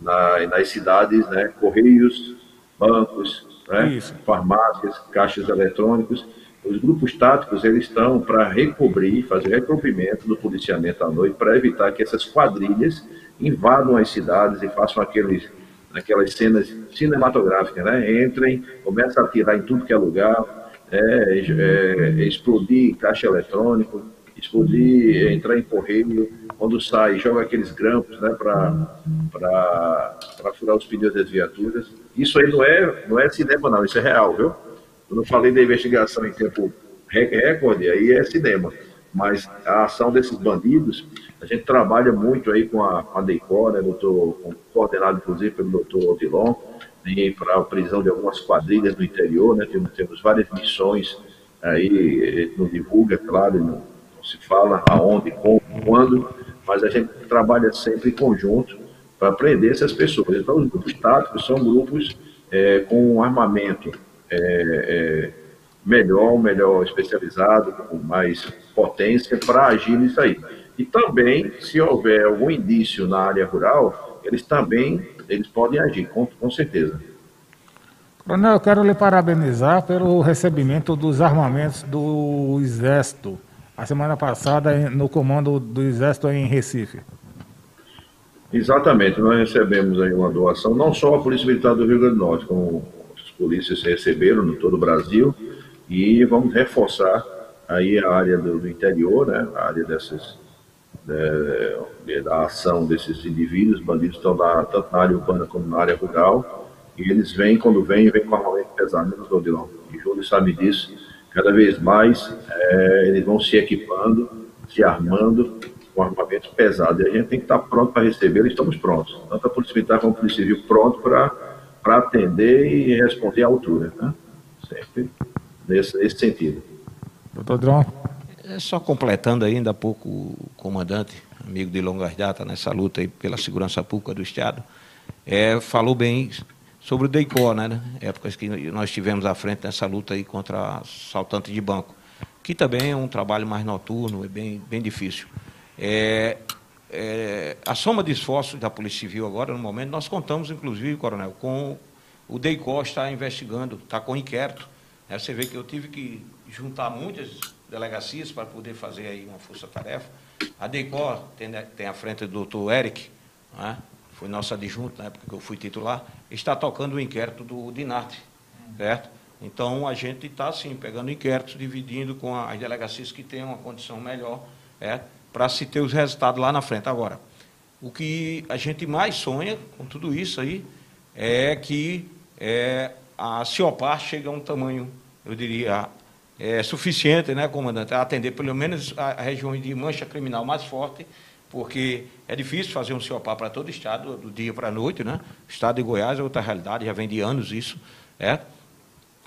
Speaker 4: na, nas cidades né, correios, bancos, né, farmácias, caixas eletrônicos, os grupos táticos eles estão para recobrir, fazer recobrimento do policiamento à noite, para evitar que essas quadrilhas invadam as cidades e façam aqueles, aquelas cenas cinematográficas, né? Entrem, começam a atirar em tudo que é lugar, é, é, explodir caixa eletrônico, explodir, entrar em correio, quando sai, joga aqueles grampos né, para furar os pneus das viaturas. Isso aí não é, não é cinema, não, isso é real, viu? Eu falei da investigação em tempo recorde, aí é cinema. Mas a ação desses bandidos, a gente trabalha muito aí com a, a DEICOR, né, coordenado inclusive pelo doutor Odilon, para a prisão de algumas quadrilhas do interior, né, temos, temos várias missões aí, não divulga, claro, não, não se fala aonde, como, quando, mas a gente trabalha sempre em conjunto para prender essas pessoas. Então, os grupos táticos são grupos é, com armamento é, é, melhor, melhor especializado, com mais potência para agir nisso aí. E também, se houver algum indício na área rural, eles também eles podem agir, com, com certeza.
Speaker 3: Coronel, eu quero lhe parabenizar pelo recebimento dos armamentos do Exército, a semana passada no comando do Exército em Recife.
Speaker 4: Exatamente, nós recebemos aí uma doação, não só a Polícia Militar do Rio Grande do Norte, como polícias receberam no todo o Brasil. E vamos reforçar aí a área do, do interior, né, a área dessas, de, da ação desses indivíduos, bandidos estão na, tanto na área urbana como na área rural, e eles vêm, quando vêm, vêm com armamento pesado, menos Odilon. E Júlio sabe disso, cada vez mais é, eles vão se equipando, se armando com armamento pesado, e a gente tem que estar pronto para receber, estamos prontos, tanto a Polícia Militar como a Polícia Civil pronto para para atender e responder à altura. Né? Sempre nesse, nesse sentido.
Speaker 3: Doutor Dron.
Speaker 2: É só completando ainda há pouco o comandante, amigo de longas datas nessa luta aí pela segurança pública do Estado, é, falou bem sobre o DEICO, né? Épocas que nós tivemos à frente nessa luta aí contra assaltante de banco, que também é um trabalho mais noturno, é bem, bem difícil. É, é, a soma de esforços da Polícia Civil agora, no momento, nós contamos, inclusive, coronel, com o DEICO está investigando, está com inquérito. Né? Você vê que eu tive que juntar muitas delegacias para poder fazer aí uma força-tarefa. A DEICO tem, né, tem à frente do doutor Eric, né? Foi nosso adjunto na época que eu fui titular, está tocando o inquérito do DINARTE, certo? Então, a gente está, assim, pegando inquéritos, dividindo com as delegacias que têm uma condição melhor, é, para se ter os resultados lá na frente. Agora, o que a gente mais sonha com tudo isso aí é que é, a Ciopar chega a um tamanho, eu diria, é, suficiente, né, comandante, a atender pelo menos a, a região de mancha criminal mais forte, porque é difícil fazer um Ciopar para todo o Estado, do dia para a noite, né? O Estado de Goiás é outra realidade, já vem de anos isso, é?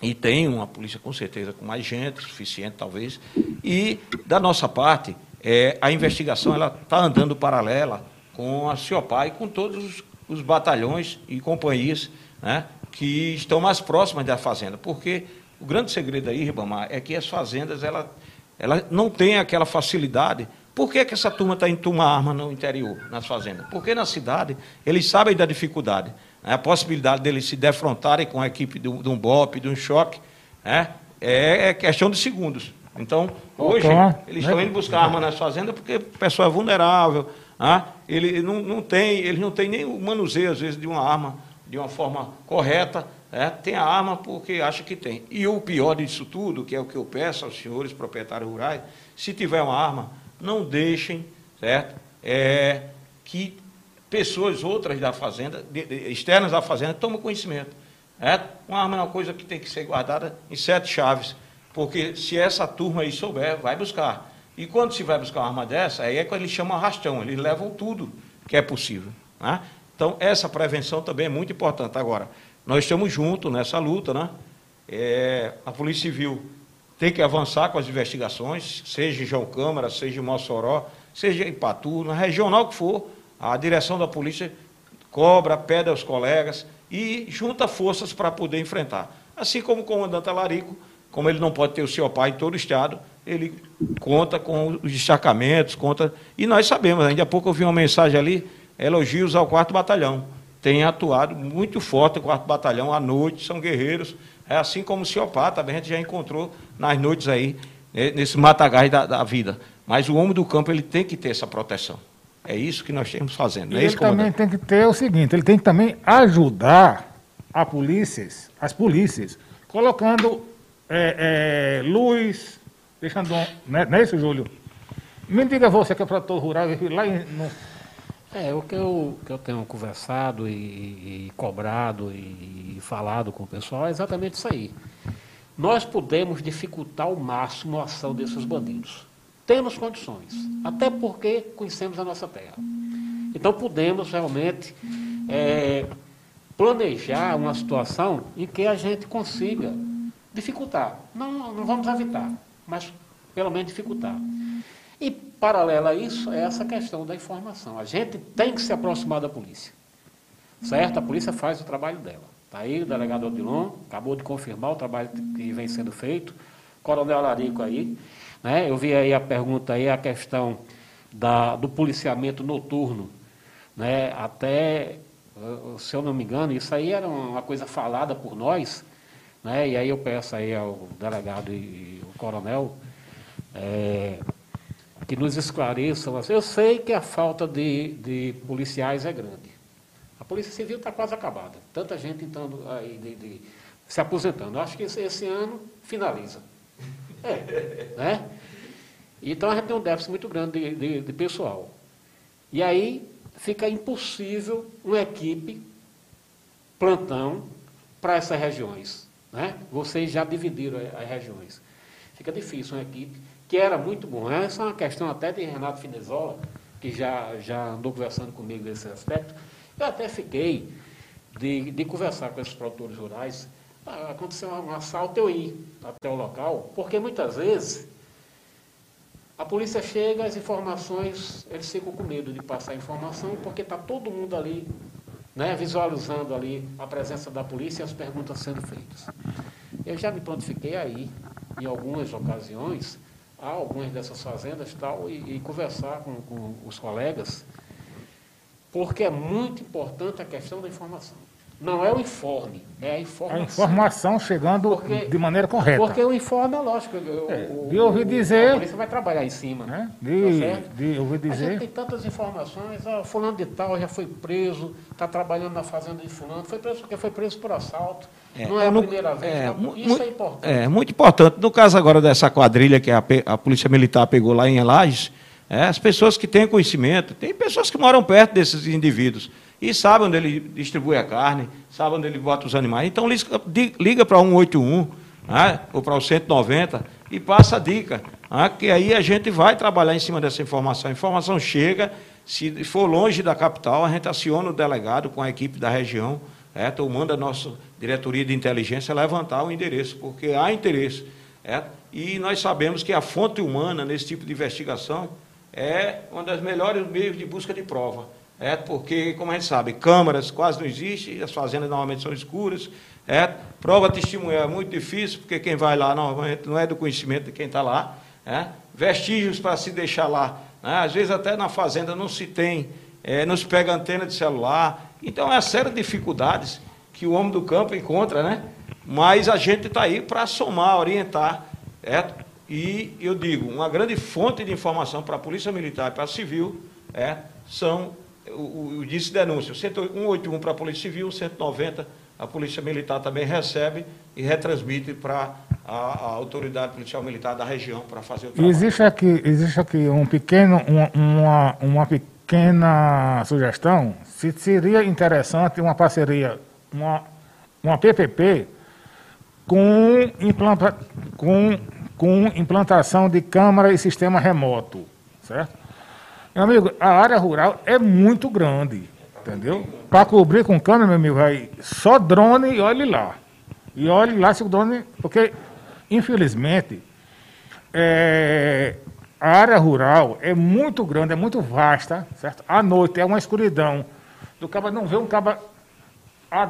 Speaker 2: E tem uma polícia, com certeza, com mais gente, suficiente talvez. E, da nossa parte, é, a investigação está andando paralela com a CIOPA e com todos os, os batalhões e companhias né, que estão mais próximas da fazenda. Porque o grande segredo aí, Ribamar, é que as fazendas ela, ela não têm aquela facilidade. Por que, que essa turma está em tomar arma no interior, nas fazendas? Porque na cidade eles sabem da dificuldade. Né? A possibilidade deles se defrontarem com a equipe de um BOP, de um choque, né? é questão de segundos. Então, hoje, eles estão indo buscar arma nas fazendas porque a pessoa é vulnerável, ah, ele não, não tem, ele não tem nem o manuseio, às vezes, de uma arma de uma forma correta, é, tem a arma porque acha que tem. E o pior disso tudo, que é o que eu peço aos senhores proprietários rurais, se tiver uma arma, não deixem, certo? É, que pessoas outras da fazenda, de, de, externas da fazenda, tomem conhecimento. É? Uma arma é uma coisa que tem que ser guardada em sete chaves, porque se essa turma aí souber, vai buscar. E quando se vai buscar uma arma dessa, aí é quando eles chamam arrastão, eles levam tudo que é possível. Né? Então, essa prevenção também é muito importante. Agora, nós estamos juntos nessa luta, né? É, a Polícia Civil tem que avançar com as investigações, seja em João Câmara, seja em Mossoró, seja em Patu, na regional que for, a direção da polícia cobra, pede aos colegas e junta forças para poder enfrentar. Assim como o comandante Alarico, como ele não pode ter o seu pai em todo o estado, ele conta com os destacamentos, conta. E nós sabemos, ainda há pouco eu vi uma mensagem ali, elogios ao quarto batalhão. Tem atuado muito forte o quarto batalhão à noite, são guerreiros. É assim como o Ciopá, também a gente já encontrou nas noites aí, né, nesse matagás da, da vida. Mas o homem do campo ele tem que ter essa proteção. É isso que nós estamos fazendo.
Speaker 3: É
Speaker 2: ele
Speaker 3: isso, também tem que ter o seguinte, ele tem que também ajudar a polícias, as polícias, colocando é, é, luz, deixando. Não é, não é isso, Júlio? Me diga você que é produtor rural, lá em, no...
Speaker 5: É, o que eu, que eu tenho conversado e, e cobrado e, e falado com o pessoal é exatamente isso aí. Nós podemos dificultar ao máximo a ação desses bandidos. Temos condições, até porque conhecemos a nossa terra. Então podemos realmente é, planejar uma situação em que a gente consiga dificultar. Não, não vamos evitar, mas pelo menos dificultar. E, paralelo a isso, é essa questão da informação. A gente tem que se aproximar da polícia. Certo? A polícia faz o trabalho dela. Está aí o delegado Odilon, acabou de confirmar o trabalho que vem sendo feito. Coronel Larico aí. Né? Eu vi aí a pergunta aí, a questão da, do policiamento noturno. Né? Até, se eu não me engano, isso aí era uma coisa falada por nós, né? e aí eu peço aí ao delegado e, e o coronel é, que nos esclareçam. Eu sei que a falta de, de policiais é grande. A Polícia Civil está quase acabada. Tanta gente entrando aí, de, de, se aposentando. Acho que esse, esse ano finaliza. É, né? Então a gente tem um déficit muito grande de, de, de pessoal. E aí fica impossível uma equipe plantão para essas regiões. Né? Vocês já dividiram as regiões. Fica difícil uma equipe, que era muito bom. Essa é uma questão até de Renato Finezola, que já, já andou conversando comigo nesse aspecto. Eu até fiquei de, de conversar com esses produtores rurais ah, aconteceu um assalto, eu ir até o local, porque muitas vezes a polícia chega, as informações, eles ficam com medo de passar a informação, porque está todo mundo ali, né, visualizando ali a presença da polícia e as perguntas sendo feitas. Eu já me prontifiquei aí, em algumas ocasiões, a algumas dessas fazendas tal, e, e conversar com, com os colegas, porque é muito importante a questão da informação. Não é o informe, é a informação.
Speaker 3: A informação chegando
Speaker 5: Porque-
Speaker 3: de maneira correta.
Speaker 5: Porque o informe é lógico. o-
Speaker 3: É,
Speaker 5: o-
Speaker 3: de ouvir dizer-
Speaker 5: A polícia vai trabalhar em cima.
Speaker 3: né?
Speaker 5: Tá
Speaker 3: De,
Speaker 5: certo?
Speaker 3: de ouvir
Speaker 5: A gente tem
Speaker 3: dizer.
Speaker 5: tantas informações, ó, fulano de tal já foi preso, está trabalhando na fazenda de fulano, foi preso porque foi preso por assalto. não é a
Speaker 2: no-
Speaker 5: primeira vez.
Speaker 2: é,
Speaker 5: tá?
Speaker 2: mu-
Speaker 5: Isso é importante.
Speaker 2: É, muito importante. No caso agora dessa quadrilha que a, a Polícia Militar pegou lá em Lages, é, as pessoas que têm conhecimento, tem pessoas que moram perto desses indivíduos e sabem onde ele distribui a carne, sabem onde ele bota os animais. Então liga, para 181 né, ou para o 190 e passa a dica, né, que aí a gente vai trabalhar em cima dessa informação. A informação chega, se for longe da capital, a gente aciona o delegado com a equipe da região, é, ou manda a nossa diretoria de inteligência levantar o endereço, porque há interesse. e nós sabemos que a fonte humana nesse tipo de investigação é uma das melhores meios de busca de prova. É, porque, como a gente sabe, câmaras quase não existem, as fazendas normalmente são escuras. É, prova testemunhal é muito difícil, porque quem vai lá normalmente não é do conhecimento de quem está lá. É, vestígios para se deixar lá. né, às vezes até na fazenda não se tem, é, não se pega antena de celular. Então é uma série de dificuldades que o homem do campo encontra, né? Mas a gente está aí para somar, orientar. É, e eu digo, uma grande fonte de informação para a Polícia Militar e para a Civil é, são o, o, denúncia. O 181 para a Polícia Civil, o 190 a Polícia Militar também recebe e retransmite para a, a autoridade policial militar da região para fazer o trabalho.
Speaker 3: existe aqui, existe aqui um pequeno, uma, uma, uma pequena sugestão, se seria interessante uma parceria, uma, uma PPP com, implanta, com, com implantação de câmara e sistema remoto, certo? Meu amigo, a área rural é muito grande, entendeu? Para cobrir com câmera, meu amigo, aí só drone e olhe lá. E olhe lá se o drone. Porque, infelizmente, é, a área rural é muito grande, é muito vasta, certo? À noite é uma escuridão. Do cabo não vê um cabo a,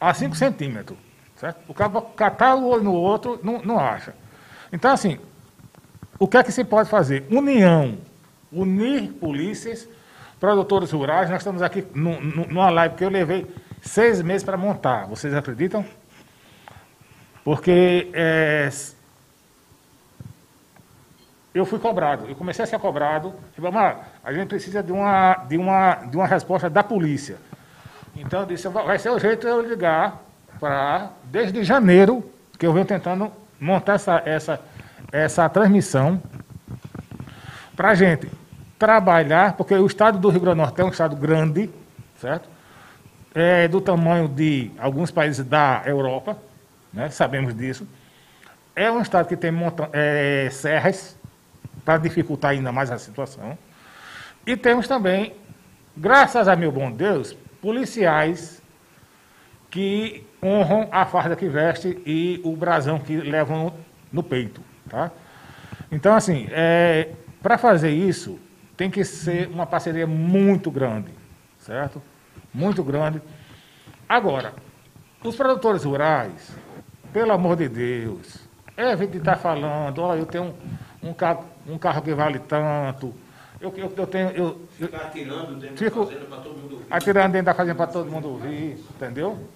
Speaker 3: a 5 centímetros, certo? O cabo catar o olho no outro, não, não acha. Então, assim, o que é que se pode fazer? União. Unir polícias, produtores rurais. Nós estamos aqui nu- nu- numa live que eu levei seis meses para montar. Vocês acreditam? Porque é, eu fui cobrado. Eu comecei a ser cobrado. Tipo, "Amar, a gente precisa de uma, de, uma, de uma resposta da polícia. Então eu disse, vai ser o jeito de eu ligar para, desde janeiro, que eu venho tentando montar essa, essa, essa transmissão para a gente trabalhar, porque o estado do Rio Grande do Norte é um estado grande, certo? É do tamanho de alguns países da Europa, né? sabemos disso. É um estado que tem é, serras, para dificultar ainda mais a situação. E temos também, graças a meu bom Deus, policiais que honram a farda que veste e o brasão que levam no, no peito. Tá? Então, assim, é, para fazer isso, tem que ser uma parceria muito grande, certo? Muito grande. Agora, os produtores rurais, pelo amor de Deus, evite de estar falando, olha, eu tenho um, um, carro, um carro que vale tanto, eu, eu, eu tenho. Eu, eu,
Speaker 2: Ficar atirando dentro
Speaker 3: Fico-
Speaker 2: da fazenda para todo mundo ouvir.
Speaker 3: atirando dentro da fazenda para todo mundo ouvir, entendeu?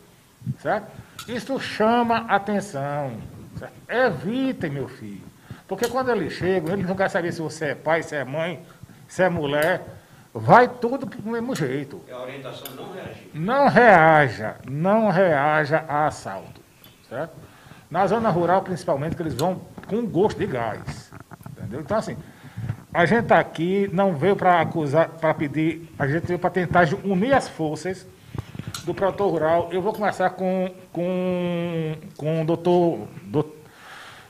Speaker 3: Certo? Isso chama atenção. Certo? Evitem, meu filho. Porque quando eles chegam, eles não querem saber se você é pai, se é mãe, se é mulher. Vai tudo do mesmo jeito.
Speaker 2: É a orientação não reagir.
Speaker 3: Não reaja, não reaja a assalto. Certo? Na zona rural, principalmente, que eles vão com gosto de gás. Entendeu? Então, assim, a gente está aqui, não veio para acusar, para pedir, a gente veio para tentar unir as forças do produtor rural. Eu vou começar com, com, com o doutor, do-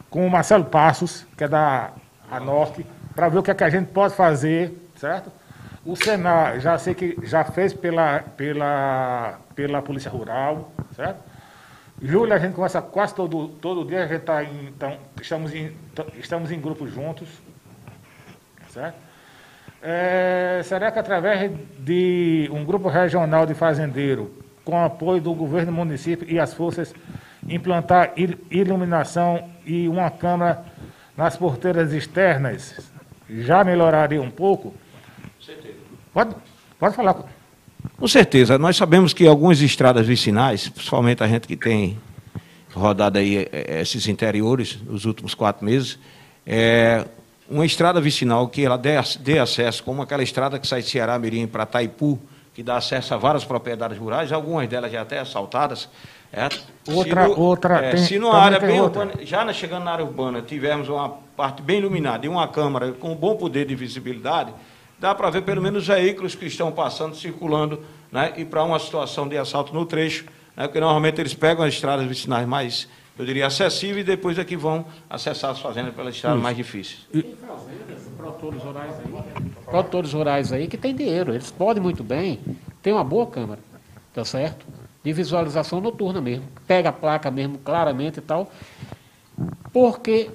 Speaker 3: com o Marcelo Passos, que é da Anorte, para ver o que, é que a gente pode fazer, certo? O Senar, já sei que já fez pela, pela, pela Polícia Rural, certo? Júlia, a gente conversa quase todo, todo dia, a gente tá em, então, estamos, em, estamos em grupos juntos, certo? É, será que através de um grupo regional de fazendeiro, com apoio do governo do município e as forças, implantar il- iluminação e uma câmera nas porteiras externas, já melhoraria um pouco?
Speaker 2: Com certeza.
Speaker 3: Pode, pode falar.
Speaker 2: Com certeza. Nós sabemos que algumas estradas vicinais, principalmente a gente que tem rodado aí eh, eh, esses interiores nos últimos quatro meses, é uma estrada vicinal que ela dê, dê acesso, como aquela estrada que sai de Ceará Mirim para Taipu, que dá acesso a várias propriedades rurais, algumas delas já até assaltadas. É,
Speaker 3: outra,
Speaker 2: se no,
Speaker 3: outra,
Speaker 2: é,
Speaker 3: tem,
Speaker 2: se numa área bem
Speaker 3: outra.
Speaker 2: urbana, já chegando na área urbana, tivermos uma parte bem iluminada e uma câmara com um bom poder de visibilidade, dá para ver pelo menos os veículos que estão passando, circulando, né, e para uma situação de assalto no trecho, né, porque normalmente eles pegam as estradas vicinais mais, eu diria, acessíveis, e depois é que vão acessar as fazendas pelas estradas mais difíceis.
Speaker 5: Tem fazendas, produtores rurais aí, produtores rurais aí que têm dinheiro, eles podem muito bem ter uma boa câmara, tá certo? De visualização noturna mesmo, pega a placa mesmo claramente e tal, porque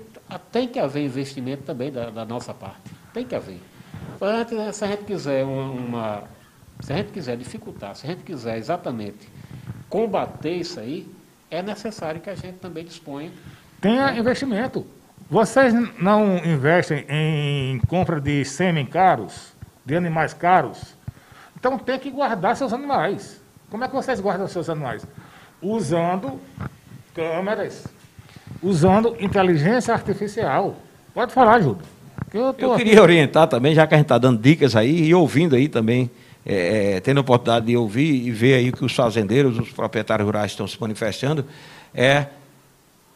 Speaker 5: tem que haver investimento também da, da nossa parte, tem que haver. Se a gente quiser uma, se a gente quiser dificultar, se a gente quiser exatamente combater isso aí, é necessário que a gente também disponha.
Speaker 3: Tenha investimento. Vocês não investem em compra de sêmen caros, de animais caros? Então tem que guardar seus animais. Como é que vocês guardam seus animais? Usando câmeras, usando inteligência artificial. Pode falar, Júlio.
Speaker 2: Eu, eu queria orientar também, já que a gente está dando dicas aí e ouvindo aí também, é, é, tendo a oportunidade de ouvir e ver aí o que os fazendeiros, os proprietários rurais estão se manifestando, é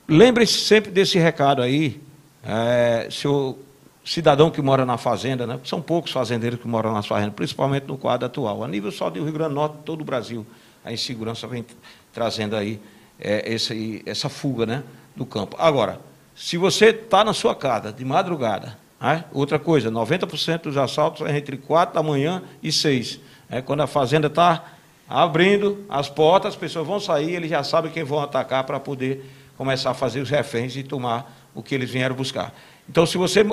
Speaker 2: lembre-se sempre desse recado aí, é, seu cidadão que mora na fazenda, né? são poucos fazendeiros que moram nas fazendas, principalmente no quadro atual. A nível só do Rio Grande do Norte, todo o Brasil, a insegurança vem trazendo aí é, esse, essa fuga né, do campo. Agora, se você está na sua casa de madrugada, né, outra coisa, 90% dos assaltos é entre 4 da manhã e 6. É, quando a fazenda está abrindo as portas, as pessoas vão sair, eles já sabem quem vão atacar para poder começar a fazer os reféns e tomar o que eles vieram buscar. Então, se você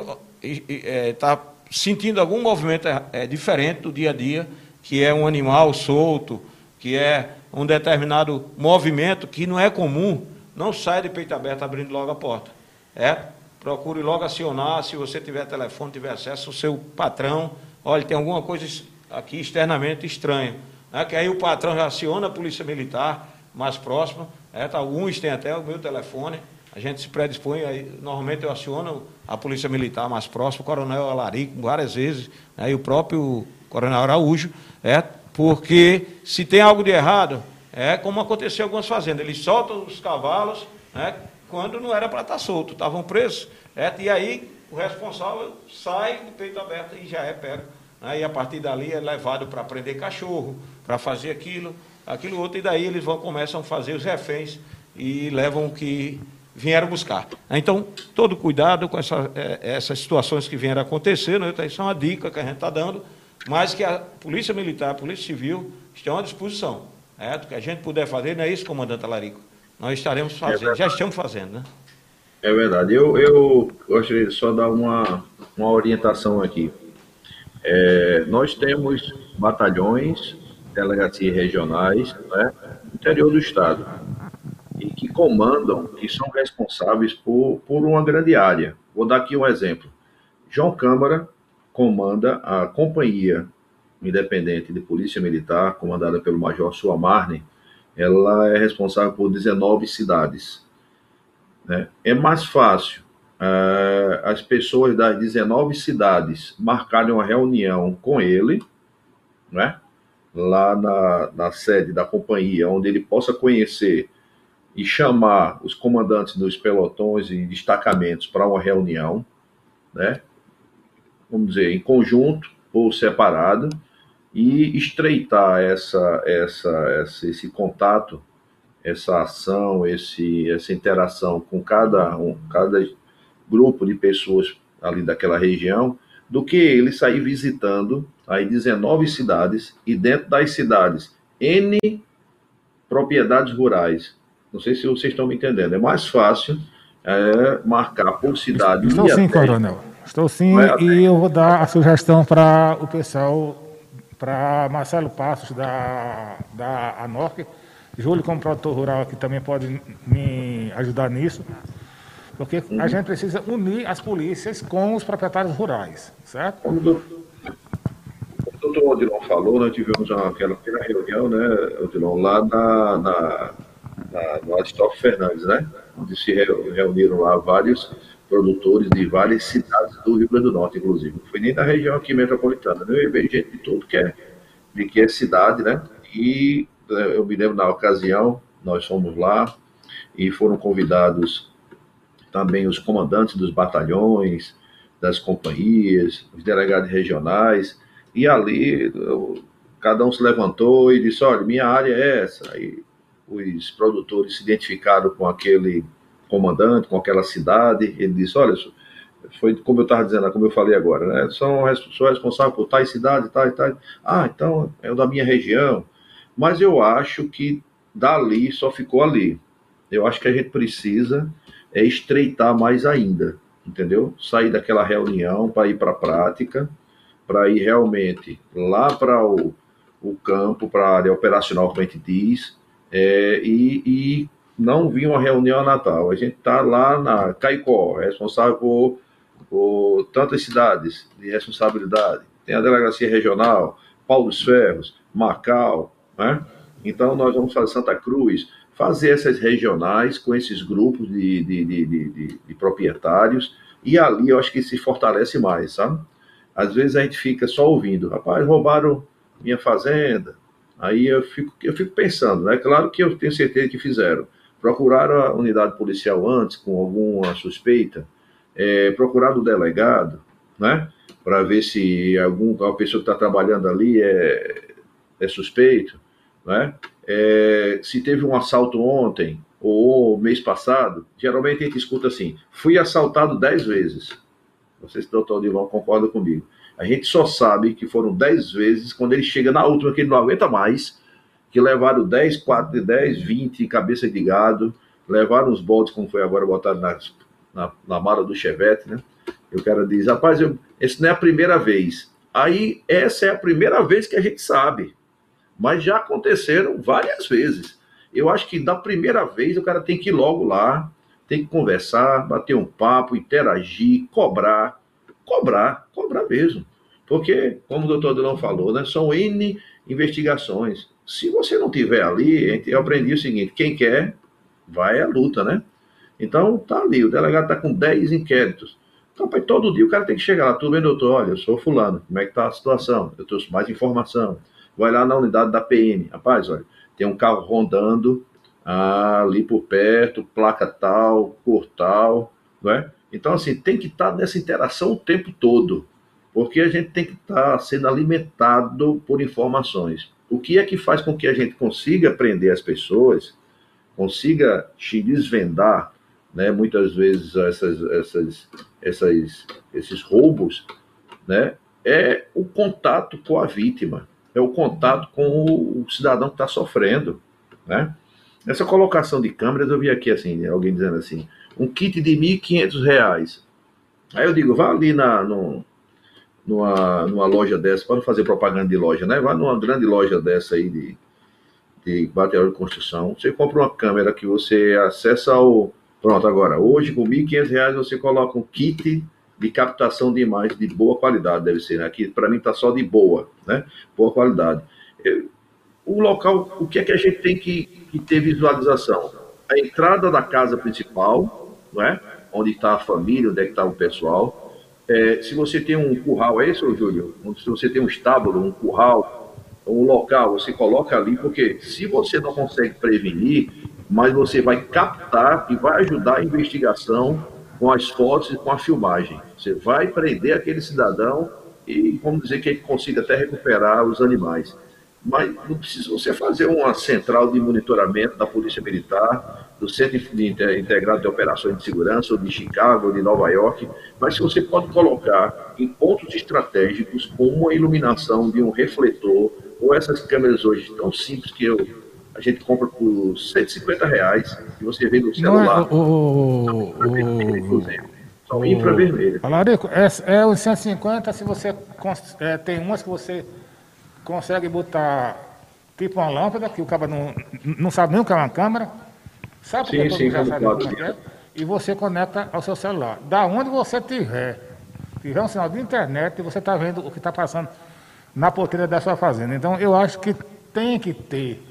Speaker 2: está é, sentindo algum movimento é, diferente do dia a dia, que é um animal solto, que é um determinado movimento que não é comum, não saia de peito aberto abrindo logo a porta. É, procure logo acionar, se você tiver telefone, tiver acesso, o seu patrão, olha, tem alguma coisa aqui externamente estranha. É, que aí o patrão já aciona a polícia militar mais próxima, é, tá, alguns têm até o meu telefone, a gente se predispõe, aí, normalmente eu aciono a Polícia Militar mais próxima, o Coronel Alarico, várias vezes, né, e o próprio Coronel Araújo, é, porque se tem algo de errado, é como aconteceu em algumas fazendas, eles soltam os cavalos né, quando não era para estar solto, estavam presos, é, e aí o responsável sai de peito aberto e já é pego. Né, e a partir dali é levado para prender cachorro, para fazer aquilo, aquilo outro, e daí eles vão começam a fazer os reféns e levam que vieram buscar. Então, todo cuidado com essa, é, essas situações que vieram acontecendo, né? isso é uma dica que a gente está dando, mas que a Polícia Militar, a Polícia Civil estão à disposição. É, do que a gente puder fazer, não é isso, comandante Alarico? Nós estaremos é fazendo, é já estamos fazendo, né?
Speaker 4: É verdade. Eu, eu gostaria de só dar uma, uma orientação aqui. É, nós temos batalhões, delegacias regionais, né, no interior do Estado que comandam, que são responsáveis por, por uma grande área. Vou dar aqui um exemplo. João Câmara comanda a Companhia Independente de Polícia Militar, comandada pelo Major Suamarne. Ela é responsável por 19 cidades. Né? É mais fácil uh, as pessoas das 19 cidades marcarem uma reunião com ele, né? lá na, na sede da companhia, onde ele possa conhecer e chamar os comandantes dos pelotões e destacamentos para uma reunião, né? Vamos dizer, em conjunto ou separado, e estreitar essa, essa, essa, esse contato, essa ação, esse, essa interação com cada, um, cada grupo de pessoas ali daquela região, do que ele sair visitando aí 19 cidades e dentro das cidades N propriedades rurais não sei se vocês estão me entendendo. É mais fácil é, marcar por cidade.
Speaker 3: Estou sim, coronel. Estou sim, e eu vou dar a sugestão para o pessoal, para Marcelo Passos, da, da ANORC, Júlio, como produtor rural, que também pode me ajudar nisso, porque uhum. a gente precisa unir as polícias com os proprietários rurais, certo?
Speaker 4: Como o doutor Odilon falou, nós tivemos uma, aquela primeira reunião, né, Odilon, lá na, na, na, no Aristóteles Fernandes, né? Onde se reuniram lá vários produtores de várias cidades do Rio Grande do Norte, inclusive. Não foi nem da região aqui metropolitana, né? Veio gente de todo que é, de que é cidade, né? E eh, eu me lembro na ocasião, nós fomos lá e foram convidados também os comandantes dos batalhões, das companhias, os delegados regionais, e ali cada um se levantou e disse: Olha, minha área é essa. E os produtores se identificaram com aquele comandante, com aquela cidade. Ele disse: Olha, foi como eu estava dizendo, como eu falei agora, né? São, sou responsável por tais cidade, tal e tal. Ah, então é o da minha região. Mas eu acho que dali só ficou ali. Eu acho que a gente precisa é estreitar mais ainda, entendeu? Sair daquela reunião para ir para a prática, para ir realmente lá para o, o campo, para a área operacional, como a gente diz, é, e, e não vir uma reunião a Natal. A gente está lá na Caicó, responsável por, por tantas cidades de responsabilidade. Tem a delegacia regional, Paulo dos Ferros, Macau, né? Então nós vamos fazer Santa Cruz, fazer essas regionais com esses grupos de, de, de, de, de proprietários, e ali eu acho que se fortalece mais, sabe? Às vezes a gente fica só ouvindo, rapaz, roubaram minha fazenda. Aí eu fico, eu fico pensando, né? Claro que eu tenho certeza que fizeram. Procuraram a unidade policial antes, com alguma suspeita, é, procuraram o delegado, né? Para ver se alguma pessoa que está trabalhando ali é, é suspeito, né? É, se teve um assalto ontem ou mês passado, geralmente a gente escuta assim: fui assaltado dez vezes. Não sei se o doutor Dilon concorda comigo. A gente só sabe que foram dez vezes quando ele chega na última, que ele não aguenta mais, que levaram 10, 4, 10, 20 cabeças de gado, levaram os bodes, como foi agora botado na, na, na mala do Chevette, né? E o cara diz, rapaz, eu, esse não é a primeira vez. Aí, essa é a primeira vez que a gente sabe mas já aconteceram várias vezes. Eu acho que da primeira vez o cara tem que ir logo lá, tem que conversar, bater um papo, interagir, cobrar, cobrar, cobrar mesmo. Porque, como o doutor Adilão falou, né, são N investigações. Se você não tiver ali, eu aprendi o seguinte: quem quer, vai à luta, né? Então, tá ali, o delegado está com 10 inquéritos. Então, pai, todo dia o cara tem que chegar lá, tudo bem, doutor? Olha, eu sou fulano, como é que tá a situação? Eu trouxe mais informação vai lá na unidade da PM. Rapaz, olha, tem um carro rondando ah, ali por perto, placa tal, cor tal, não é? Então, assim, tem que estar tá nessa interação o tempo todo, porque a gente tem que estar tá sendo alimentado por informações. O que é que faz com que a gente consiga prender as pessoas, consiga te desvendar, né, muitas vezes essas, essas, essas, esses roubos, né, é o contato com a vítima é o contato com o cidadão que está sofrendo, né? Nessa colocação de câmeras, eu vi aqui assim, alguém dizendo assim, um kit de R$ 1.500. Aí eu digo, vá ali na, no, numa, numa loja dessa, para fazer propaganda de loja, né? Vá numa grande loja dessa aí de, de material de construção. Você compra uma câmera que você acessa ao. Pronto, agora, hoje com R$ 1.500 você coloca um kit de captação de imagens de boa qualidade, deve ser, né? Aqui para mim está só de boa, né? Boa qualidade. Eu, o local, o que é que a gente tem que, que ter visualização? A entrada da casa principal, não é? Onde está a família, onde é que está o pessoal. É, se você tem um curral, é isso, Júlio? Se você tem um estábulo, um curral, um local, você coloca ali, porque se você não consegue prevenir, mas você vai captar e vai ajudar a investigação com as fotos e com a filmagem. Você vai prender aquele cidadão e vamos dizer que ele consiga até recuperar os animais. Mas não precisa você fazer uma central de monitoramento da Polícia Militar, do Centro Integrado de Operações de Segurança, ou de Chicago, ou de Nova York, mas você pode colocar em pontos estratégicos com uma iluminação de um refletor, ou essas câmeras hoje tão simples que eu a gente compra por 150 reais e você vê no é celular. Não, o, o, o, São infravermelhas.
Speaker 3: Alarico, é, é o 150 se você é, tem umas que você consegue botar tipo uma lâmpada, que o cara não, não sabe nem o que é uma câmera. Sabe
Speaker 4: sim, sim, já sabe
Speaker 3: é, E você conecta ao seu celular. Da onde você tiver, tiver um sinal de internet você está vendo o que está passando na porteira da sua fazenda. Então, eu acho que tem que ter.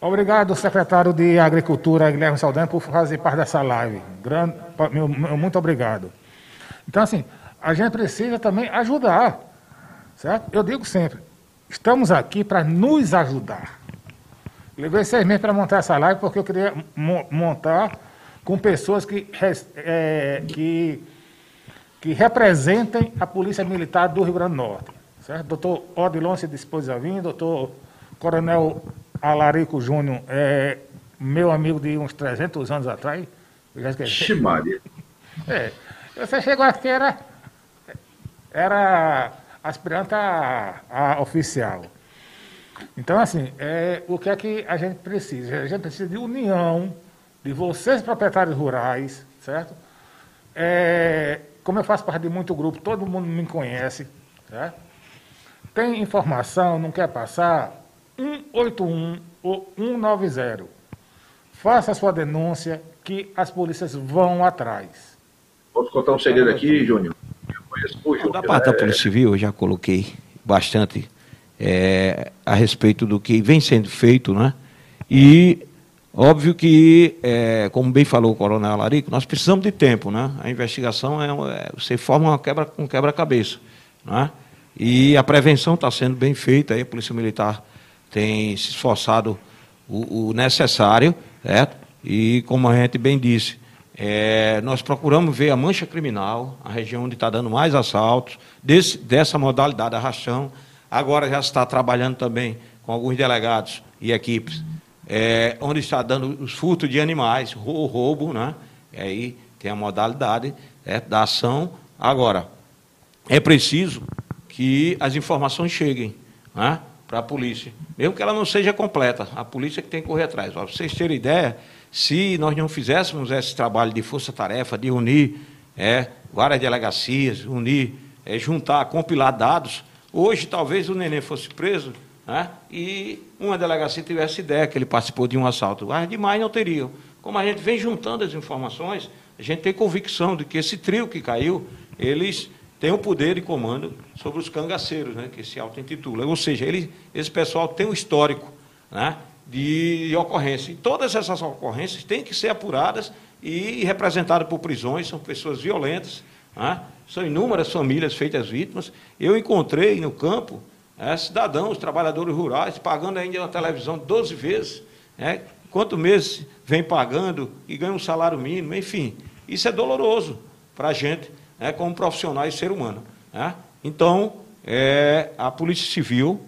Speaker 3: Obrigado, secretário de Agricultura, Guilherme Saldanha, por fazer parte dessa live. Grande, muito obrigado. Então, assim, a gente precisa também ajudar. Certo? Eu digo sempre, estamos aqui para nos ajudar. Levei seis meses para montar essa live porque eu queria montar com pessoas que, é, que, que representem a Polícia Militar do Rio Grande do Norte. Certo? Doutor Odilon se dispôs a vir, doutor Coronel Alarico Júnior é meu amigo de uns 300 anos atrás.
Speaker 4: Eu já esqueci.
Speaker 3: É. Você chegou aqui, era, era aspirante a, a oficial. Então, assim, é, o que é que a gente precisa? A gente precisa de união de vocês, proprietários rurais, certo? É, como eu faço parte de muito grupo, todo mundo me conhece, certo? Tem informação, não quer passar? 181 ou 190. Faça a sua denúncia que as polícias vão atrás.
Speaker 4: Posso contar um segredo aqui, Júnior?
Speaker 2: O Da parte da Polícia Civil, eu já coloquei bastante é, a respeito do que vem sendo feito, né? E óbvio que, é, como bem falou o Coronel Larico, nós precisamos de tempo, né? A investigação é, é você forma uma quebra, um quebra-cabeça, né? E a prevenção está sendo bem feita, aí a Polícia Militar tem se esforçado o, o necessário, certo? E como a gente bem disse, é, nós procuramos ver a mancha criminal, a região onde está dando mais assaltos, desse, dessa modalidade, a rachão. Agora já está trabalhando também com alguns delegados e equipes, é, onde está dando os furtos de animais, o roubo, né? E aí tem a modalidade é, da ação. Agora, é preciso que as informações cheguem né, para a polícia, mesmo que ela não seja completa, a polícia que tem que correr atrás. Para vocês terem ideia, se nós não fizéssemos esse trabalho de força-tarefa, de unir é, várias delegacias, unir, é, juntar, compilar dados, hoje talvez o neném fosse preso né, e uma delegacia tivesse ideia que ele participou de um assalto. Mas demais não teriam. Como a gente vem juntando as informações, a gente tem convicção de que esse trio que caiu, eles tem o poder de comando sobre os cangaceiros, né, que se auto-intitula. Ou seja, ele, esse pessoal tem um histórico né, de, de ocorrência. E todas essas ocorrências têm que ser apuradas e representadas por prisões, são pessoas violentas, né, são inúmeras famílias feitas vítimas. Eu encontrei no campo é, cidadãos, trabalhadores rurais, pagando ainda na televisão 12 vezes. Né, quanto meses vem pagando e ganha um salário mínimo, enfim. Isso é doloroso para a gente né, como profissional e ser humano. Né? Então, é, a Polícia Civil,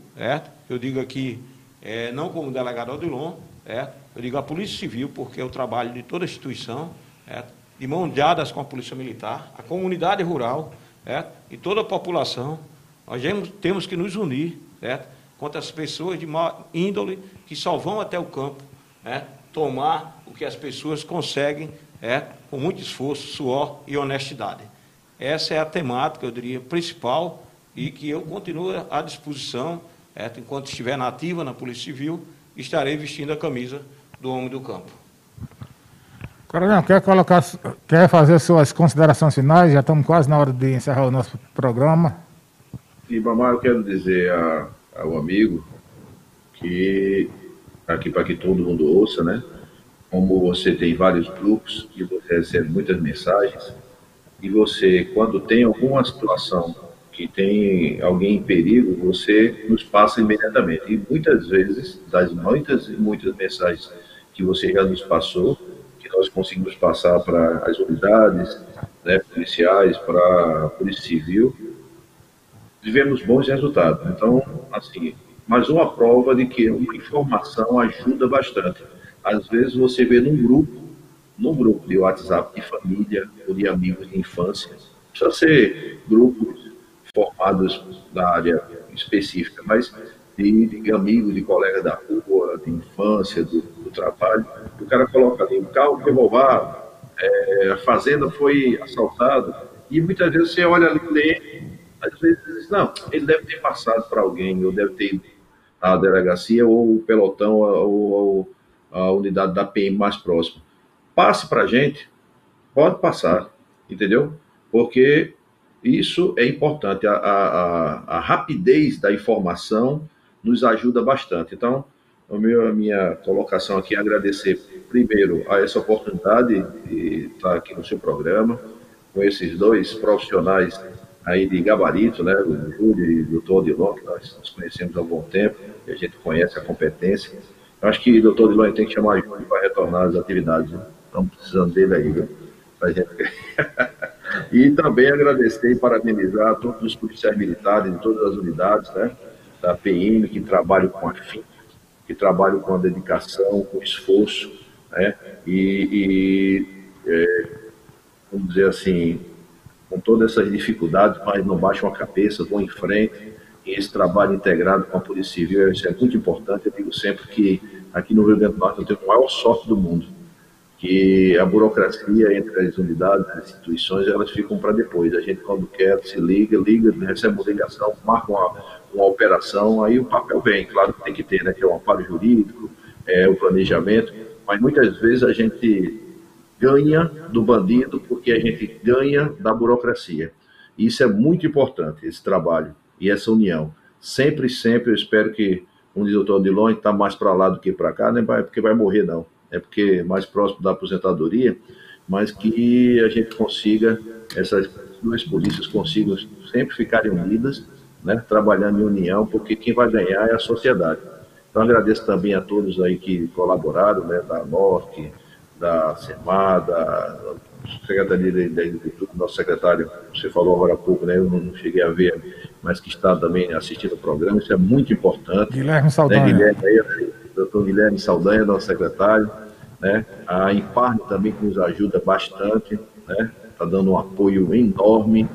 Speaker 2: eu digo aqui, é, não como delegado Odilon, é, eu digo a Polícia Civil, porque é o trabalho de toda a instituição, é, de mão dadas com a Polícia Militar, a comunidade rural e toda a população, nós temos que nos unir contra as pessoas de má índole que só vão até o campo é, tomar o que as pessoas conseguem é, com muito esforço, suor e honestidade. Essa é a temática, eu diria, principal e que eu continuo à disposição, é, enquanto estiver nativa na Polícia Civil, estarei vestindo a camisa do homem do campo.
Speaker 3: Coronel, quer, colocar, quer fazer suas considerações finais? Já estamos quase na hora de encerrar o nosso programa.
Speaker 4: Ibamar, eu quero dizer a, ao amigo que, aqui para que todo mundo ouça, né? Como você tem vários grupos e você recebe muitas mensagens, e você, quando tem alguma situação que tem alguém em perigo, você nos passa imediatamente. E muitas vezes, das muitas e muitas mensagens que você já nos passou, que nós conseguimos passar para as unidades né, policiais, para a Polícia Civil, tivemos bons resultados. Então, assim, mais uma prova de que uma informação ajuda bastante. Às vezes você vê num grupo no grupo de WhatsApp de família ou de amigos de infância. Precisa ser grupos formados da área específica, mas de, de amigos, de colegas da rua, de infância, do, do trabalho. O cara coloca ali, o carro foi roubado, é, a fazenda foi assaltada, e muitas vezes você olha ali, lê, às vezes diz, não, ele deve ter passado para alguém, ou deve ter ido à delegacia, ou o pelotão, ou, ou a unidade da PM mais próxima passe para a gente, pode passar, entendeu? Porque Isso é importante, a, a, a rapidez da informação nos ajuda bastante. Então, a minha, a minha colocação aqui é agradecer primeiro a essa oportunidade de estar aqui no seu programa, com esses dois profissionais aí de gabarito, né, o Júlio e o doutor Odilon, que nós nos conhecemos há algum tempo, e a gente conhece a competência. Eu acho que o doutor Odilon tem que chamar o Júlio para retornar às atividades, né? Estamos precisando dele aí, viu? Gente... e também agradecer e parabenizar todos os policiais militares de todas as unidades, né, da PM, que trabalham com a FIM, que trabalham com a dedicação, com esforço, né, e, e é, vamos dizer assim, com todas essas dificuldades, mas não baixam a cabeça, vão em frente, e esse trabalho integrado com a Polícia Civil, isso é muito importante, eu digo sempre que aqui no Rio Grande do Norte eu tenho a maior sorte do mundo, que a burocracia entre as unidades, as instituições, elas ficam para depois. A gente, quando quer, se liga, liga, recebe uma ligação, marca uma, uma operação, aí o papel vem. Claro que tem que ter, né, que é o amparo jurídico, é, o planejamento, mas muitas vezes a gente ganha do bandido porque a gente ganha da burocracia. Isso é muito importante, esse trabalho e essa união. Sempre, sempre, eu espero que, o doutor Dilon, está mais para lá do que para cá, nem é porque vai morrer, não é porque é mais próximo da aposentadoria, mas que a gente consiga, essas duas polícias consigam sempre ficarem unidas, né, trabalhando em união, porque quem vai ganhar é a sociedade. Então agradeço também a todos aí que colaboraram, né, da NORC, da SEMAR, da Secretaria da Agricultura, nosso secretário, você falou agora há pouco, né, eu não cheguei a ver, mas que está também assistindo o programa, isso é muito importante.
Speaker 3: Guilherme Saldanha. Né,
Speaker 4: Guilherme aí, doutor Guilherme Saldanha, nosso secretário, né? A Imparne também que nos ajuda bastante, né? Está dando um apoio enorme,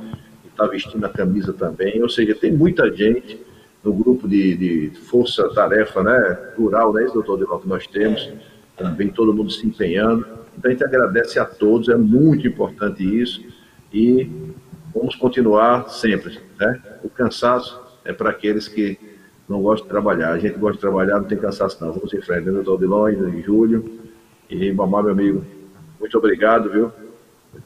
Speaker 4: está vestindo a camisa também, ou seja, tem muita gente no grupo de, de força-tarefa, né? Rural, né, doutor Delon, que nós temos, também todo mundo se empenhando. Então a gente agradece a todos, é muito importante isso e vamos continuar sempre, né? O cansaço é para aqueles que não gostam de trabalhar. A gente gosta de trabalhar, não tem cansaço não. Vamos em frente, né, doutor Dilon e Júlio. E Mamá, meu amigo, muito obrigado, viu?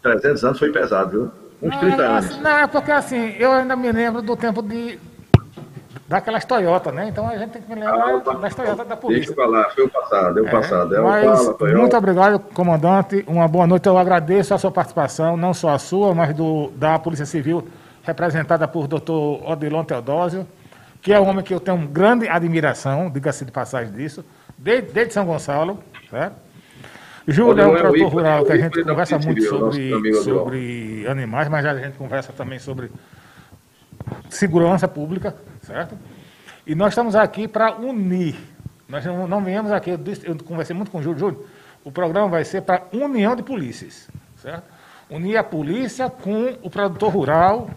Speaker 4: 300 anos foi pesado, viu? Uns não, 30 anos.
Speaker 3: Não, é porque assim, eu ainda me lembro do tempo de daquelas Toyota, né? Então a gente tem que me lembrar ah, das Toyota da polícia.
Speaker 4: Deixa eu falar, foi o passado, é o é, passado. É
Speaker 3: mas, fala, muito obrigado, comandante. Uma boa noite. Eu agradeço a sua participação, não só a sua, mas do, da Polícia Civil, representada por doutor Odilon Teodósio, que é um homem que eu tenho grande admiração, diga-se de passagem disso, desde, desde São Gonçalo, certo? Júlio é um produtor rural que a gente conversa muito sobre, sobre animais, mas a gente conversa também sobre segurança pública, certo? E nós estamos aqui para unir. Nós não, não viemos aqui, eu, disse, eu, conversei muito com o Júlio, Júlio, o programa vai ser para união de polícias, certo? Unir a polícia com o produtor rural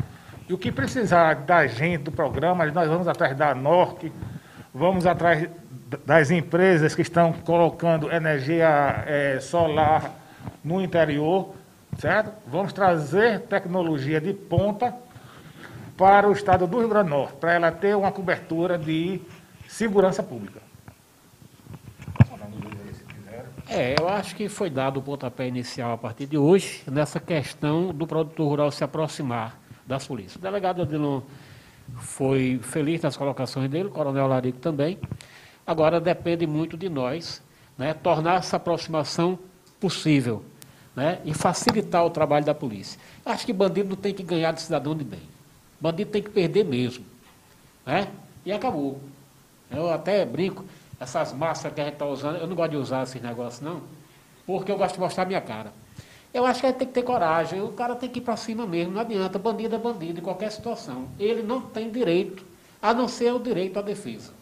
Speaker 3: e o que precisar da gente, do programa, nós vamos atrás da Norte, vamos atrás das empresas que estão colocando energia é, solar no interior, certo? Vamos trazer tecnologia de ponta para o estado do Rio Grande do Norte, para ela ter uma cobertura de segurança pública.
Speaker 5: É, eu acho que foi dado o pontapé inicial a partir de hoje nessa questão do produtor rural se aproximar das polícias. O delegado Adilon foi feliz nas colocações dele, o coronel Larico também. Agora depende muito de nós né, tornar essa aproximação possível né, e facilitar o trabalho da polícia. Acho que bandido não tem que ganhar de cidadão de bem. Bandido tem que perder mesmo. Né? E acabou. Eu até brinco, essas máscaras que a gente está usando, eu não gosto de usar esses negócios, não, porque eu gosto de mostrar a minha cara. Eu acho que gente tem que ter coragem, o cara tem que ir para cima mesmo, não adianta, bandido é bandido em qualquer situação. Ele não tem direito, a não ser o direito à defesa.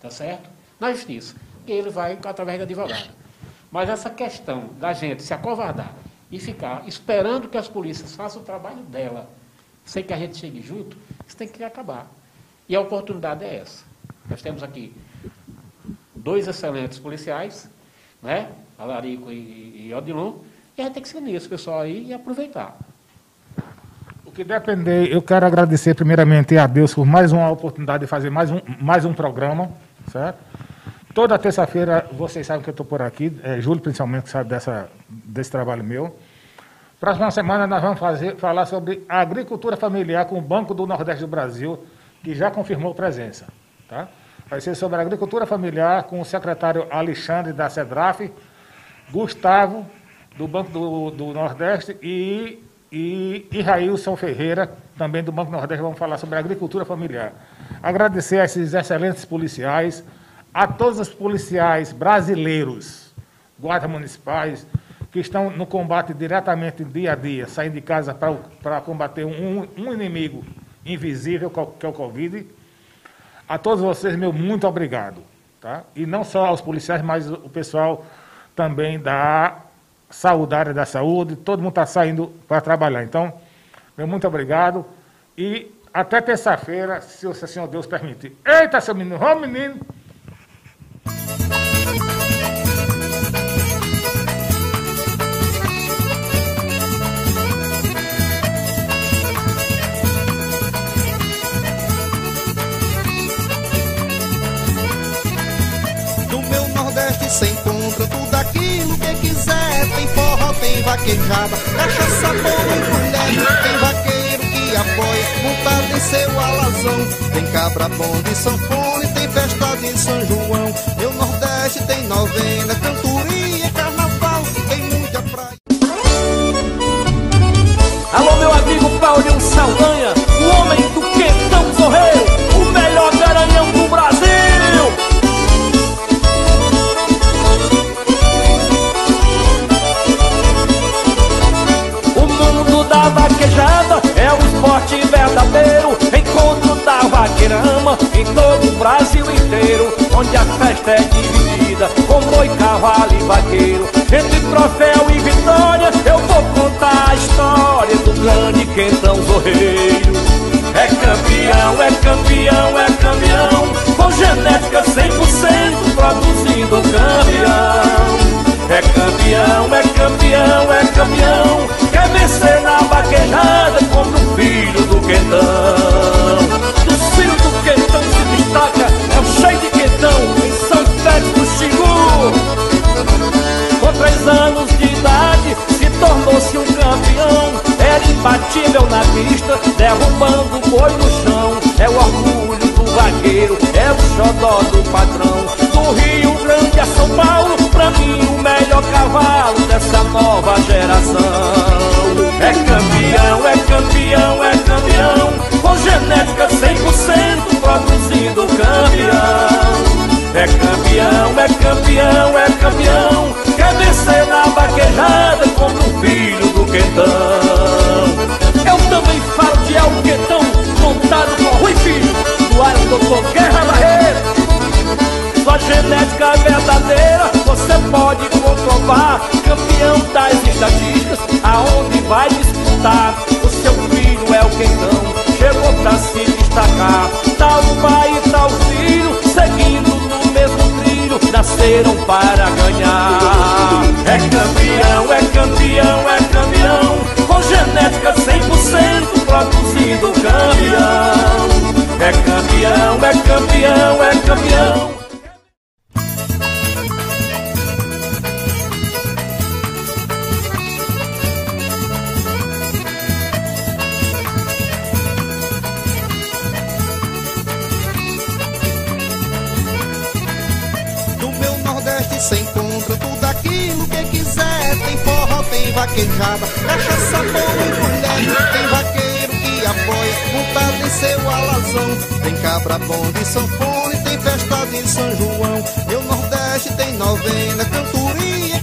Speaker 5: Tá certo? na justiça, que ele vai através do advogado. Mas essa questão da gente se acovardar e ficar esperando que as polícias façam o trabalho dela, sem que a gente chegue junto, isso tem que acabar. E a oportunidade é essa. Nós temos aqui dois excelentes policiais, né? Alarico e, e Odilon, e a gente tem que seguir esse pessoal aí e aproveitar.
Speaker 3: O que depender, eu quero agradecer primeiramente a Deus por mais uma oportunidade de fazer mais um, mais um programa, certo? Toda terça-feira, vocês sabem que eu estou por aqui, é, Júlio principalmente sabe dessa, desse trabalho meu. Próxima semana nós vamos fazer, falar sobre a agricultura familiar com o Banco do Nordeste do Brasil, que já confirmou presença. Tá? Vai ser sobre a agricultura familiar com o secretário Alexandre da CEDRAF, Gustavo, do Banco do, do Nordeste, e, e, e Railson Ferreira, também do Banco Nordeste, vamos falar sobre agricultura familiar. Agradecer a esses excelentes policiais, a todos os policiais brasileiros, guardas municipais, que estão no combate diretamente dia a dia, saindo de casa para combater um, um inimigo invisível, que é o Covid. A todos vocês, meu muito obrigado. Tá? E não só aos policiais, mas o pessoal também da saúde, área da saúde, todo mundo está saindo para trabalhar. Então, meu muito obrigado. E até terça-feira, se o Senhor Deus permitir. Eita, seu menino, vamos, menino!
Speaker 1: Encontra tudo aquilo que quiser. Tem forró, tem vaquejada, cachaça boa e mulher. Tem vaqueiro que apoia, montado em seu alazão. Tem cabra bom de sanfone, tem festa de São João. Meu Nordeste tem novena, cantoria, carnaval, tem muita praia.
Speaker 2: Alô, meu amigo Paulinho Saldanha, o em todo o Brasil inteiro Onde a festa é dividida com boi, cavalo e vaqueiro. Entre troféu e vitória eu vou contar a história Do grande Quentão Zorreiro. É campeão, é campeão, é campeão Com genética 100% produzindo campeão. É campeão, é campeão, é campeão Quer vencer na vaquejada como o filho do Quentão Destaca É o cheio de Quentão em São Félix do Xingu. Com três anos de idade se tornou-se um campeão. Era imbatível na pista, derrubando o boi no chão. É o orgulho do vaqueiro, é o xodó do patrão. Do Rio Grande a São Paulo, pra mim o melhor cavalo dessa nova geração. É campeão, é campeão, é campeão, com genética 100% produzindo campeão. É campeão, é campeão, é campeão, quer vencer na vaquejada como o filho do Quentão. Eu também falo de Alquetão, montado com Rui Filho, do ar do Guerra Barreira. Sua genética verdadeira você pode comprovar. Campeão das estatísticas, aonde vai disputar? O seu filho é o quentão, chegou pra se destacar Tal pai e tal filho, seguindo no mesmo trilho Nasceram para ganhar. É campeão, é campeão, é campeão Com genética 100% produzindo campeão. É campeão, é campeão, é campeão
Speaker 1: vaquejada, cachaça boa e mulher. Tem vaqueiro que apoia, montado em seu alazão. Tem cabra bom de sanfone, tem festa de São João. Meu Nordeste tem novena, cantoria